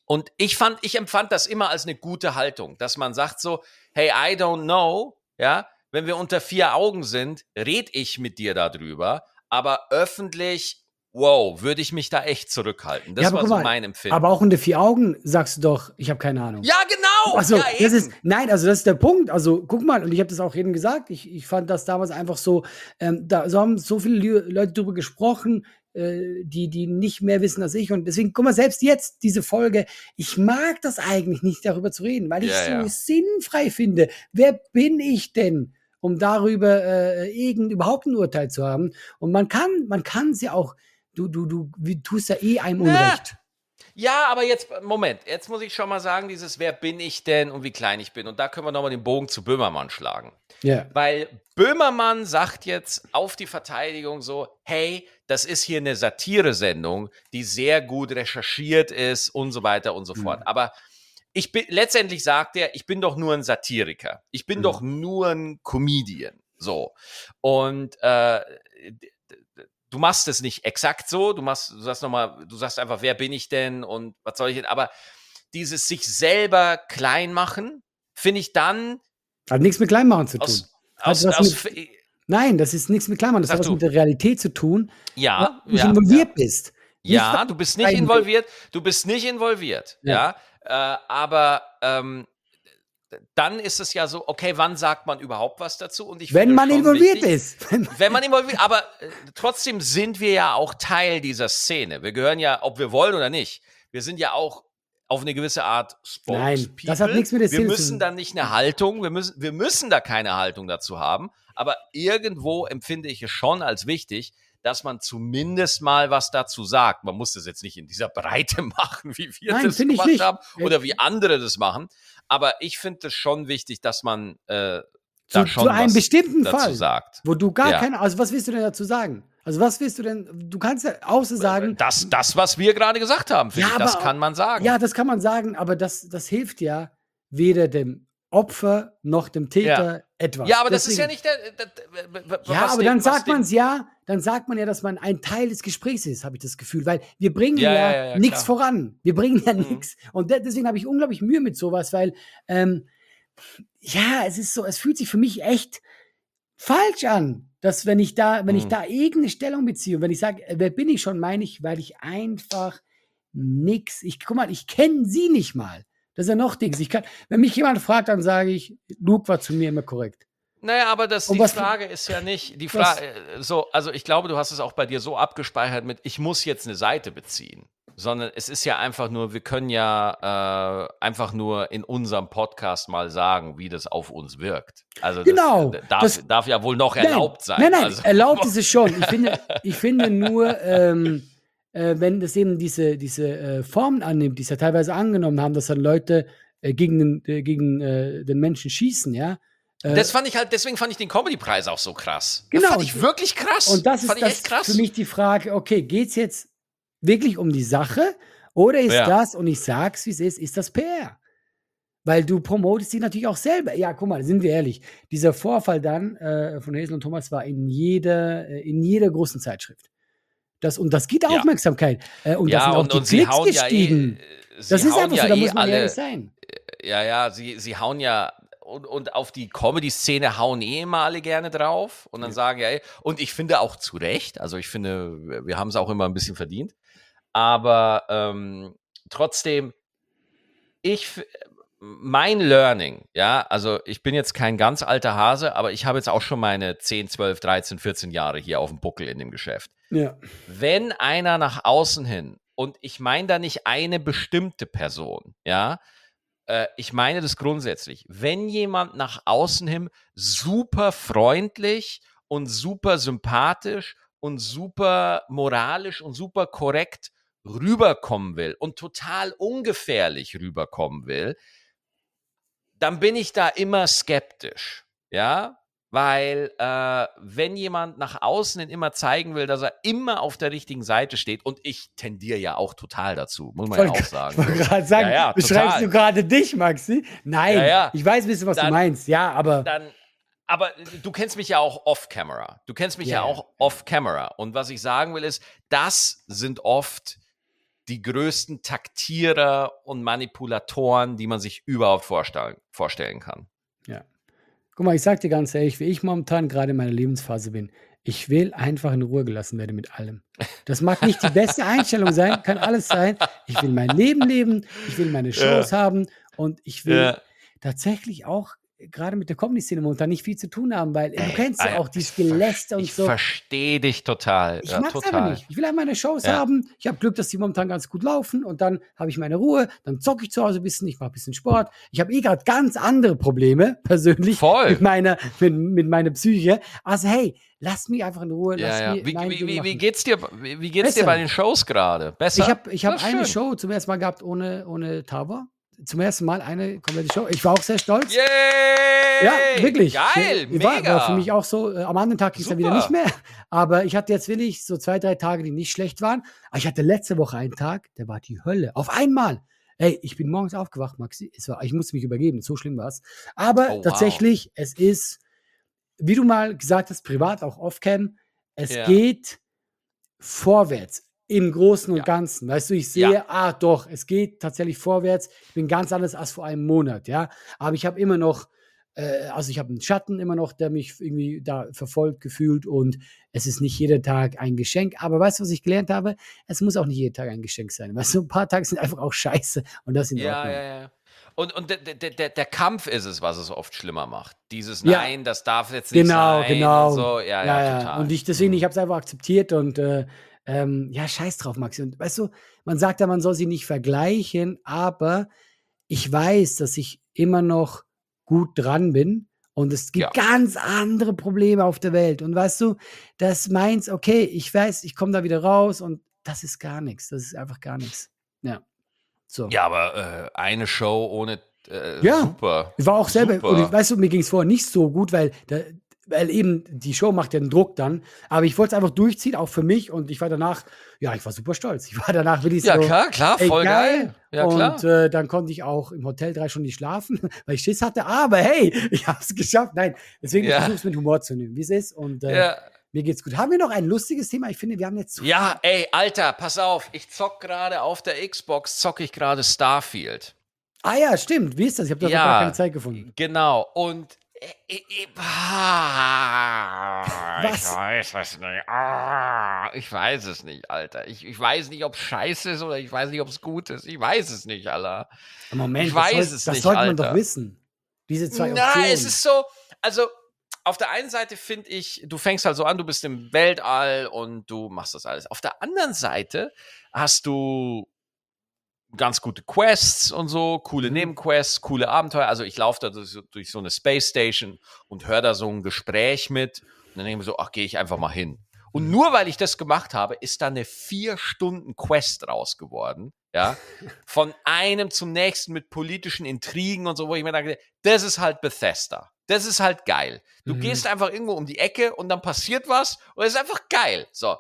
und ich fand, ich empfand das immer als eine gute Haltung, dass man sagt so, hey, I don't know, ja, wenn wir unter vier Augen sind, red ich mit dir darüber, aber öffentlich, wow, würde ich mich da echt zurückhalten. Das Ja, war so mein Empfinden. aber auch unter vier Augen sagst du doch, ich habe keine Ahnung. ja, genau. Also, ja, das ist, nein, also das ist der Punkt. Also, guck mal, und ich habe das auch eben gesagt, ich, ich fand das damals einfach so, ähm, da so haben so viele Leute drüber gesprochen, äh, die, die nicht mehr wissen als ich. Und deswegen, guck mal, selbst jetzt diese Folge, ich mag das eigentlich nicht, darüber zu reden, weil ich Ja, so sinnfrei finde. Wer bin ich denn? um darüber äh, irgend überhaupt ein Urteil zu haben. Und man kann, man kann sie auch, du, du, du, tust ja eh einem Na, Unrecht. Ja, aber jetzt, Moment, jetzt muss ich schon mal sagen, dieses Wer bin ich denn und wie klein ich bin. Und da können wir nochmal den Bogen zu Böhmermann schlagen. Ja. Weil Böhmermann sagt jetzt auf die Verteidigung so, hey, das ist hier eine Satire-Sendung, die sehr gut recherchiert ist und so weiter und so Mhm. fort. Aber ich bin, letztendlich sagt er, ich bin doch nur ein Satiriker. Ich bin Mhm. doch nur ein Comedian. So. Und äh, du machst es nicht exakt so, du machst, du sagst nochmal, du sagst einfach, wer bin ich denn und was soll ich denn? Aber dieses sich selber klein machen, finde ich dann Hat nichts mit Kleinmachen zu tun. aus, aus, aus, Nein, das ist nichts mit Kleinmachen. Das Sag hat was du. mit der Realität zu tun, ja, du ja, involviert ja. bist. Ja, Nicht, du bist nicht involviert. Du bist nicht involviert. Ja. Äh, aber ähm, dann ist es ja so, okay, wann sagt man überhaupt was dazu? Und ich Wenn finde man involviert wichtig, ist. [laughs] Wenn man- Wenn man involviert, aber äh, trotzdem sind wir ja auch Teil dieser Szene. Wir gehören ja, ob wir wollen oder nicht, wir sind ja auch auf eine gewisse Art Nein, Spokespeople. das hat nichts mit der Wir Szene zu müssen tun. da nicht eine Haltung, wir müssen, wir müssen da keine Haltung dazu haben. Aber irgendwo empfinde ich es schon als wichtig, dass man zumindest mal was dazu sagt. Man muss das jetzt nicht in dieser [laughs] Breite machen, wie wir Nein, das gemacht haben oder wie andere das machen. Aber ich finde es schon wichtig, dass man äh, zu, da schon zu einem was bestimmten dazu Fall, sagt. wo du gar Ja. keine, also was willst du denn dazu sagen? Also was willst du denn, du kannst ja außer sagen, Das, das, was wir gerade gesagt haben, finde Ja, ich, das aber- kann man sagen. ja, das kann man sagen, aber das, das hilft ja weder dem Opfer noch dem Täter etwas. Ja, aber das ist ja Deswegen- nicht der. der, Ja, aber den- dann sagt man es ja, dann sagt man ja, dass man ein Teil des Gesprächs ist, habe ich das Gefühl, weil wir bringen Ja, ja, ja, ja, nichts voran. Wir bringen ja Mhm. nichts. Und de deswegen habe ich unglaublich Mühe mit sowas, weil ähm, ja, es ist so, es fühlt sich für mich echt falsch an, dass wenn ich da, wenn ich Mhm. da irgendeine Stellung beziehe, und wenn ich sage, äh, wer bin ich schon, meine ich, weil ich einfach nix, ich guck mal, ich kenne sie nicht mal. Das ist ja noch Dings. Ich kann, wenn mich jemand fragt, dann sage ich, Luke war zu mir immer korrekt. Naja, aber das, die Frage ist ja nicht, die Frage, so, also ich glaube, du hast es auch bei dir so abgespeichert mit, ich muss jetzt eine Seite beziehen. Sondern es ist ja einfach nur, wir können ja äh, einfach nur in unserem Podcast mal sagen, wie das auf uns wirkt. Also das Genau, äh, darf, das- darf ja wohl noch erlaubt sein. Nein, nein, also, erlaubt ist es schon. Ich [laughs] finde, ich finde nur, ähm, äh, wenn das eben diese, diese äh, Formen annimmt, die es ja teilweise angenommen haben, dass dann Leute äh, gegen, den, äh, gegen äh, den Menschen schießen, ja. Äh, das fand ich halt, deswegen fand ich den Comedy-Preis auch so krass. Genau. Das fand ich wirklich krass. und das fand ist das für mich die Frage, okay, geht es jetzt wirklich um die Sache oder ist Ja. das, und ich sag's, wie es ist, ist das PR? Weil du promotest dich natürlich auch selber. Ja, guck mal, sind wir ehrlich. Dieser Vorfall dann äh, von Hazel und Thomas war in jeder, in jeder großen Zeitschrift. Das, und das gibt Ja. Aufmerksamkeit. Äh, und da ja, sind auch und, die und Klicks hauen ja gestiegen. eh, sie das ist einfach ja so, da eh muss man alle, ehrlich sein. Ja, ja, sie, sie hauen ja und, und auf die Comedy-Szene hauen eh immer alle gerne drauf und dann sagen ja, ey, und ich finde auch zu Recht, also ich finde, wir- haben es auch immer ein bisschen verdient, aber ähm, trotzdem, ich, mein Learning, ja, also ich bin jetzt kein ganz alter Hase, aber ich habe jetzt auch schon meine 10, 12, 13, 14 Jahre hier auf dem Buckel in dem Geschäft Ja. wenn einer nach außen hin, und ich meine da nicht eine bestimmte Person, ja, äh, ich meine das grundsätzlich, wenn jemand nach außen hin super freundlich und super sympathisch und super moralisch und super korrekt rüberkommen will und total ungefährlich rüberkommen will, dann bin ich da immer skeptisch, ja, weil äh, wenn jemand nach außen hin immer zeigen will, dass er immer auf der richtigen Seite steht, und ich tendiere ja auch total dazu, muss man ja auch sagen. Ich wollte gerade sagen, Ja, ja, beschreibst total. du gerade dich, Maxi? Nein, Ja, ich weiß ein bisschen, was du Dann- meinst. Ja, aber Dann, aber du kennst mich ja auch off-camera. Du kennst mich ja, Ja, ja. auch off-camera. Und was ich sagen will, ist, das sind oft die größten Taktierer und Manipulatoren, die man sich überhaupt vorstellen, vorstellen kann. guck mal, ich sag dir ganz ehrlich, wie ich momentan gerade in meiner Lebensphase bin. Ich will einfach in Ruhe gelassen werden mit allem. Das mag nicht die beste [laughs] Einstellung sein, kann alles sein. Ich will mein Leben leben, ich will meine Shows haben und ich will Ja. tatsächlich auch gerade mit der Comedy-Szene momentan nicht viel zu tun haben, weil du Ey, kennst ja Alter, auch dieses ich Geläster und Ich so. verstehe dich total. Ich ja, mag's total. aber nicht. Ich will einfach meine Shows Ja. haben. Ich habe Glück, dass die momentan ganz gut laufen und dann habe ich meine Ruhe. Dann zocke ich zu Hause ein bisschen, ich mache ein bisschen Sport. Ich habe eh gerade ganz andere Probleme [laughs] persönlich Voll. mit meiner mit, mit meiner Psyche. Also hey, lass mich einfach in Ruhe. Ja, lass ja. Wie, wie, wie, wie geht's dir, wie, geht's dir Besser. bei den Shows gerade? Besser? Ich habe ich hab eine schön. Show zum ersten Mal gehabt ohne ohne Tava. Zum ersten Mal eine komplette Show. Ich war auch sehr stolz. Yay! Ja, wirklich. Geil, Ich- war, mega. war für mich auch so, äh, am anderen Tag ging es dann wieder nicht mehr. Aber ich hatte jetzt wirklich so zwei, drei Tage, die nicht schlecht waren. Aber ich hatte letzte Woche einen Tag, der war die Hölle. Auf einmal. Ey, ich bin morgens aufgewacht, Maxi. Es war, ich musste mich übergeben, so schlimm war es. Aber Oh, wow. tatsächlich, es ist, wie du mal gesagt hast, privat, auch off-cam, es Ja. geht vorwärts. Im Großen und Ja. Ganzen. Weißt du, ich sehe, Ja. ah doch, es geht tatsächlich vorwärts. Ich bin ganz anders als vor einem Monat, ja. Aber ich habe immer noch, äh, also ich habe einen Schatten immer noch, der mich irgendwie da verfolgt gefühlt und es ist nicht jeder Tag ein Geschenk. Aber weißt du, was ich gelernt habe? Es muss auch nicht jeden Tag ein Geschenk sein. Weißt du, ein paar Tage sind einfach auch scheiße und das in Ja, Ordnung. ja, ja. Und, und der, der, der, Kampf ist es, was es oft schlimmer macht. Dieses Ja. Nein, das darf jetzt nicht Genau, sein. genau. Und so. Ja, ja, ja, ja. total. Und ich deswegen, ich habe es einfach akzeptiert und äh, ähm, ja, scheiß drauf, Maxi. Und weißt du, man sagt ja, man soll sie nicht vergleichen, aber ich weiß, dass ich immer noch gut dran bin. Und es gibt Ja. ganz andere Probleme auf der Welt. Und weißt du, das meins, okay, ich weiß, ich komme da wieder raus und das ist gar nichts. Das ist einfach gar nichts. Ja. So. ja, aber äh, eine Show ohne äh, Ja. super. Ich war auch selber, ich, weißt du, mir ging es vorher nicht so gut, weil, da, weil eben die Show macht ja den Druck dann. Aber ich wollte es einfach durchziehen, auch für mich. Und ich war danach, ja, ich war super stolz. Ich war danach wirklich Ja, so. klar, klar, ey, voll geil. Ja, klar. und äh, dann konnte ich auch im Hotel drei Stunden nicht schlafen, [laughs] weil ich Schiss hatte. Aber hey, [laughs] ich habe es geschafft. Nein, deswegen Ja. ich versuche es mit Humor zu nehmen, wie es ist. Und äh, ja. mir geht's gut. Haben wir noch ein lustiges Thema? Ich finde, wir haben jetzt. ja, ey, Alter, pass auf. Ich zock gerade auf der Xbox, zocke ich gerade Starfield. Ah ja, stimmt. Wie ist das? Ich habe da Ja. gar keine Zeit gefunden. Genau. Und Was? Ich weiß es nicht. Ah, ich weiß es nicht, Alter. Ich, ich weiß nicht, ob es scheiße ist oder ich weiß nicht, ob es gut ist. Ich weiß es nicht, Alter. Moment, Ich das weiß soll, es das nicht, sollte man doch Alter. wissen. Diese zwei Na, Optionen. es ist so, also auf der einen Seite finde ich, du fängst halt so an, du bist im Weltall und du machst das alles. Auf der anderen Seite hast du ganz gute Quests und so, coole Mhm. Nebenquests, coole Abenteuer. Also ich laufe da durch, so- durch so eine Space Station und höre da so ein Gespräch mit. Und dann denke ich mir so, ach, gehe ich einfach mal hin. Und nur weil ich das gemacht habe, ist da eine vier Stunden Quest raus geworden. Ja, [laughs] von einem zum nächsten mit politischen Intrigen und so, wo ich mir dachte, das ist halt Bethesda. Das ist halt geil. Du Mhm. gehst einfach irgendwo um die Ecke und dann passiert was und es ist einfach geil. So.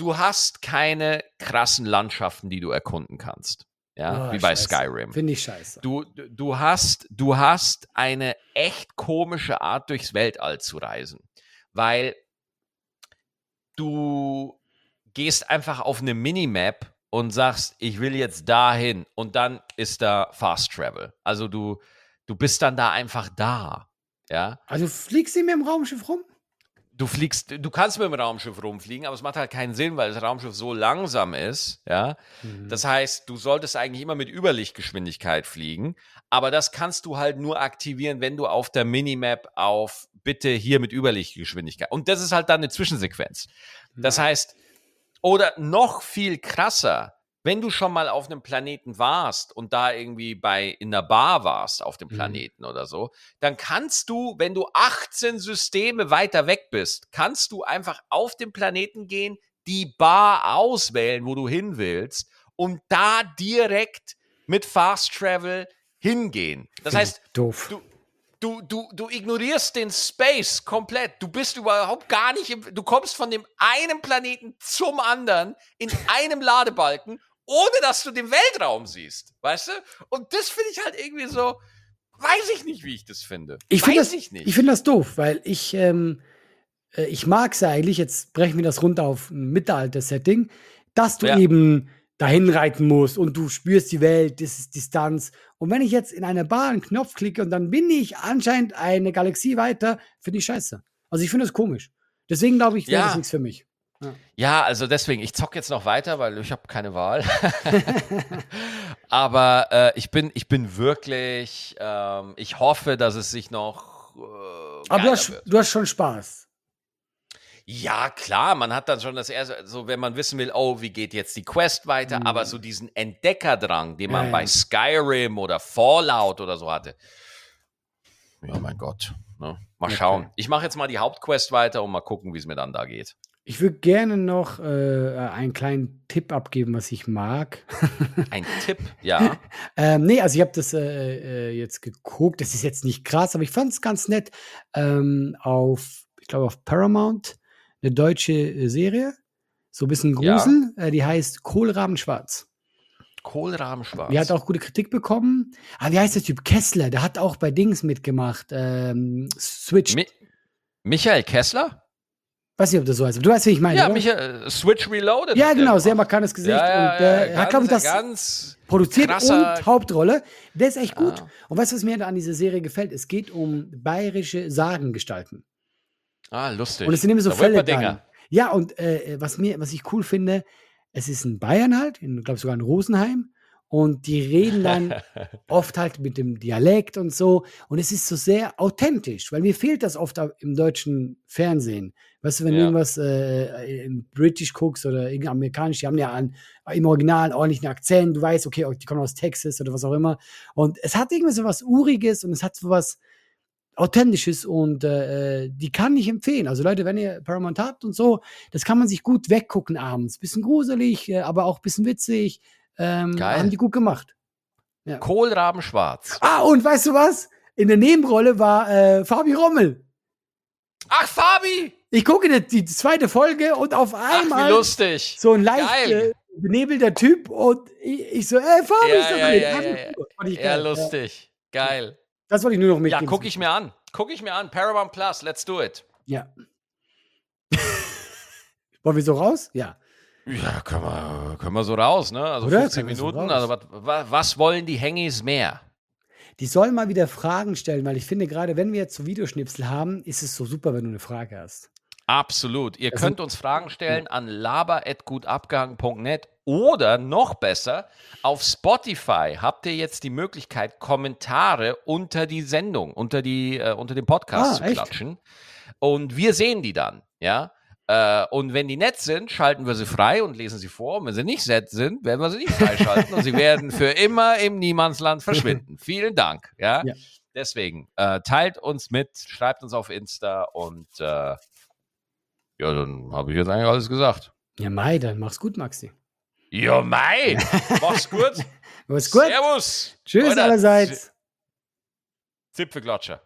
Du hast keine krassen Landschaften, die du erkunden kannst. Ja, Oh, wie bei scheiße. Skyrim. Finde ich scheiße. Du, du, hast, du hast eine echt komische Art, durchs Weltall zu reisen. Weil du gehst einfach auf eine Minimap und sagst, ich will jetzt dahin. Und dann ist da Fast Travel. Also du, du bist dann da einfach da. Ja. Also fliegst du mir im Raumschiff rum? Du fliegst, du kannst mit dem Raumschiff rumfliegen, aber es macht halt keinen Sinn, weil das Raumschiff so langsam ist, ja. Mhm. Das heißt, du solltest eigentlich immer mit Überlichtgeschwindigkeit fliegen, aber das kannst du halt nur aktivieren, wenn du auf der Minimap auf bitte hier mit Überlichtgeschwindigkeit. Und das ist halt dann eine Zwischensequenz. Das heißt, oder noch viel krasser, wenn du schon mal auf einem Planeten warst und da irgendwie bei in der Bar warst auf dem Mhm. Planeten oder so, dann kannst du, wenn du 18 Systeme weiter weg bist, kannst du einfach auf den Planeten gehen, die Bar auswählen, wo du hin willst und da direkt mit Fast Travel hingehen. Das heißt, doof. du, du, du, du ignorierst den Space komplett. Du bist überhaupt gar nicht im, du kommst von dem einen Planeten zum anderen in einem Ladebalken, ohne dass du den Weltraum siehst. Weißt du? Und das finde ich halt irgendwie so, weiß ich nicht, wie ich das finde. Ich finde das, ich nicht. ich finde das doof, weil ich, ähm, äh, ich mag es ja eigentlich, jetzt brechen wir das runter auf ein Mittelalter-Setting, dass du Ja. eben dahin reiten musst und du spürst die Welt, das ist Distanz. Und wenn ich jetzt in einer Bar einen Knopf klicke und dann bin ich anscheinend eine Galaxie weiter, finde ich scheiße. Also ich finde das komisch. Deswegen glaube ich, wäre Ja. das nichts für mich. Ja, also deswegen, ich zock jetzt noch weiter, weil ich habe keine Wahl. [laughs] Aber äh, ich bin, ich bin wirklich, ähm, ich hoffe, dass es sich noch. Äh, Aber du hast, du hast schon Spaß. Ja, klar, man hat dann schon das erste, so wenn man wissen will, oh, wie geht jetzt die Quest weiter, Mhm. aber so diesen Entdeckerdrang, den man Ja, bei ja. Skyrim oder Fallout oder so hatte. Ja, mein Gott. Ne? Mal Okay. schauen. Ich mache jetzt mal die Hauptquest weiter und mal gucken, wie es mir dann da geht. Ich würde gerne noch äh, einen kleinen Tipp abgeben, was ich mag. Ein Tipp, ja. [laughs] Ähm, nee, also ich habe das äh, äh, jetzt geguckt. Das ist jetzt nicht krass, aber ich fand es ganz nett. Ähm, auf, ich glaube, auf Paramount, eine deutsche äh, Serie. So ein bisschen Ja. Grusel. Äh, die heißt Kohlraben Schwarz. Kohlrabenschwarz. Die hat auch gute Kritik bekommen. Ah, wie heißt der Typ? Kessler, der hat auch bei Dings mitgemacht. Ähm, Switch. Mi Michael Kessler? Weiß nicht, ob das so heißt. Du weißt, wie ich meine. Ja, oder? Michael, äh, Switch Reloaded. ja genau, sehr markantes Gesicht. Ja, und der ja, hat, glaube ich, das ganz produziert krasser- und Hauptrolle. Der ist echt gut. Ah. Und weißt du, was mir an dieser Serie gefällt? Es geht um bayerische Sagengestalten. Ah, lustig. Und es sind immer so Da Fälle dran. Ja, und äh, was mir, was ich cool finde, es ist in Bayern halt, in, glaube sogar in Rosenheim. Und die reden dann [laughs] oft halt mit dem Dialekt und so. Und es ist so sehr authentisch, weil mir fehlt das oft im deutschen Fernsehen. Weißt du, wenn du Ja. irgendwas äh, im British guckst oder irgendwie amerikanisch, die haben ja an, im Original einen ordentlichen Akzent. Du weißt, okay, die kommen aus Texas oder was auch immer. Und es hat irgendwie so was Uriges und es hat so was Authentisches und äh, die kann ich empfehlen. Also Leute, wenn ihr Paramount habt und so, das kann man sich gut weggucken abends. Bisschen gruselig, äh, aber auch bisschen witzig. Ähm, Geil. Haben die gut gemacht. Kohlrabenschwarz. Ah, und weißt du was? In der Nebenrolle war äh, Fabi Rommel. Ach, Fabi! Ich gucke die, die zweite Folge und auf Ach, wie einmal lustig. so ein leicht äh, benebelter Typ und ich, ich so, ey, Fabi Ja, ist doch ja, ja, ja, ja. Ja, lustig. Geil. Das wollte ich nur noch Ja, mitgeben. gucke ich mir an. Gucke ich mir an. Paramount Plus, let's do it. Ja. [laughs] Wollen wir so raus? Ja. Ja, können wir, können wir so raus, ne? Also Oder? 15 Können wir so Minuten. raus. Also was, was, wollen die Hengis mehr? Die sollen mal wieder Fragen stellen, weil ich finde, gerade wenn wir jetzt so Videoschnipsel haben, ist es so super, wenn du eine Frage hast. Absolut. Ihr Also- könnt uns Fragen stellen an laber.gutabgehangen.net Oder noch besser, auf Spotify habt ihr jetzt die Möglichkeit, Kommentare unter die Sendung, unter, die, äh, unter dem Podcast Ah, zu echt? klatschen. Und wir sehen die dann, ja. Äh, und wenn die nett sind, schalten wir sie frei und lesen sie vor. Und wenn sie nicht nett sind, werden wir sie nicht freischalten. und sie werden für immer im Niemandsland verschwinden. [laughs] Vielen Dank, ja. Ja. Deswegen, äh, teilt uns mit, schreibt uns auf Insta und äh, ja, dann habe ich jetzt eigentlich alles gesagt. Ja, Mai, dann mach's gut, Maxi. Ja, mei, mach's gut. [laughs] Mach's gut. Servus. Tschüss Leute, allerseits. Zipfelklatscher.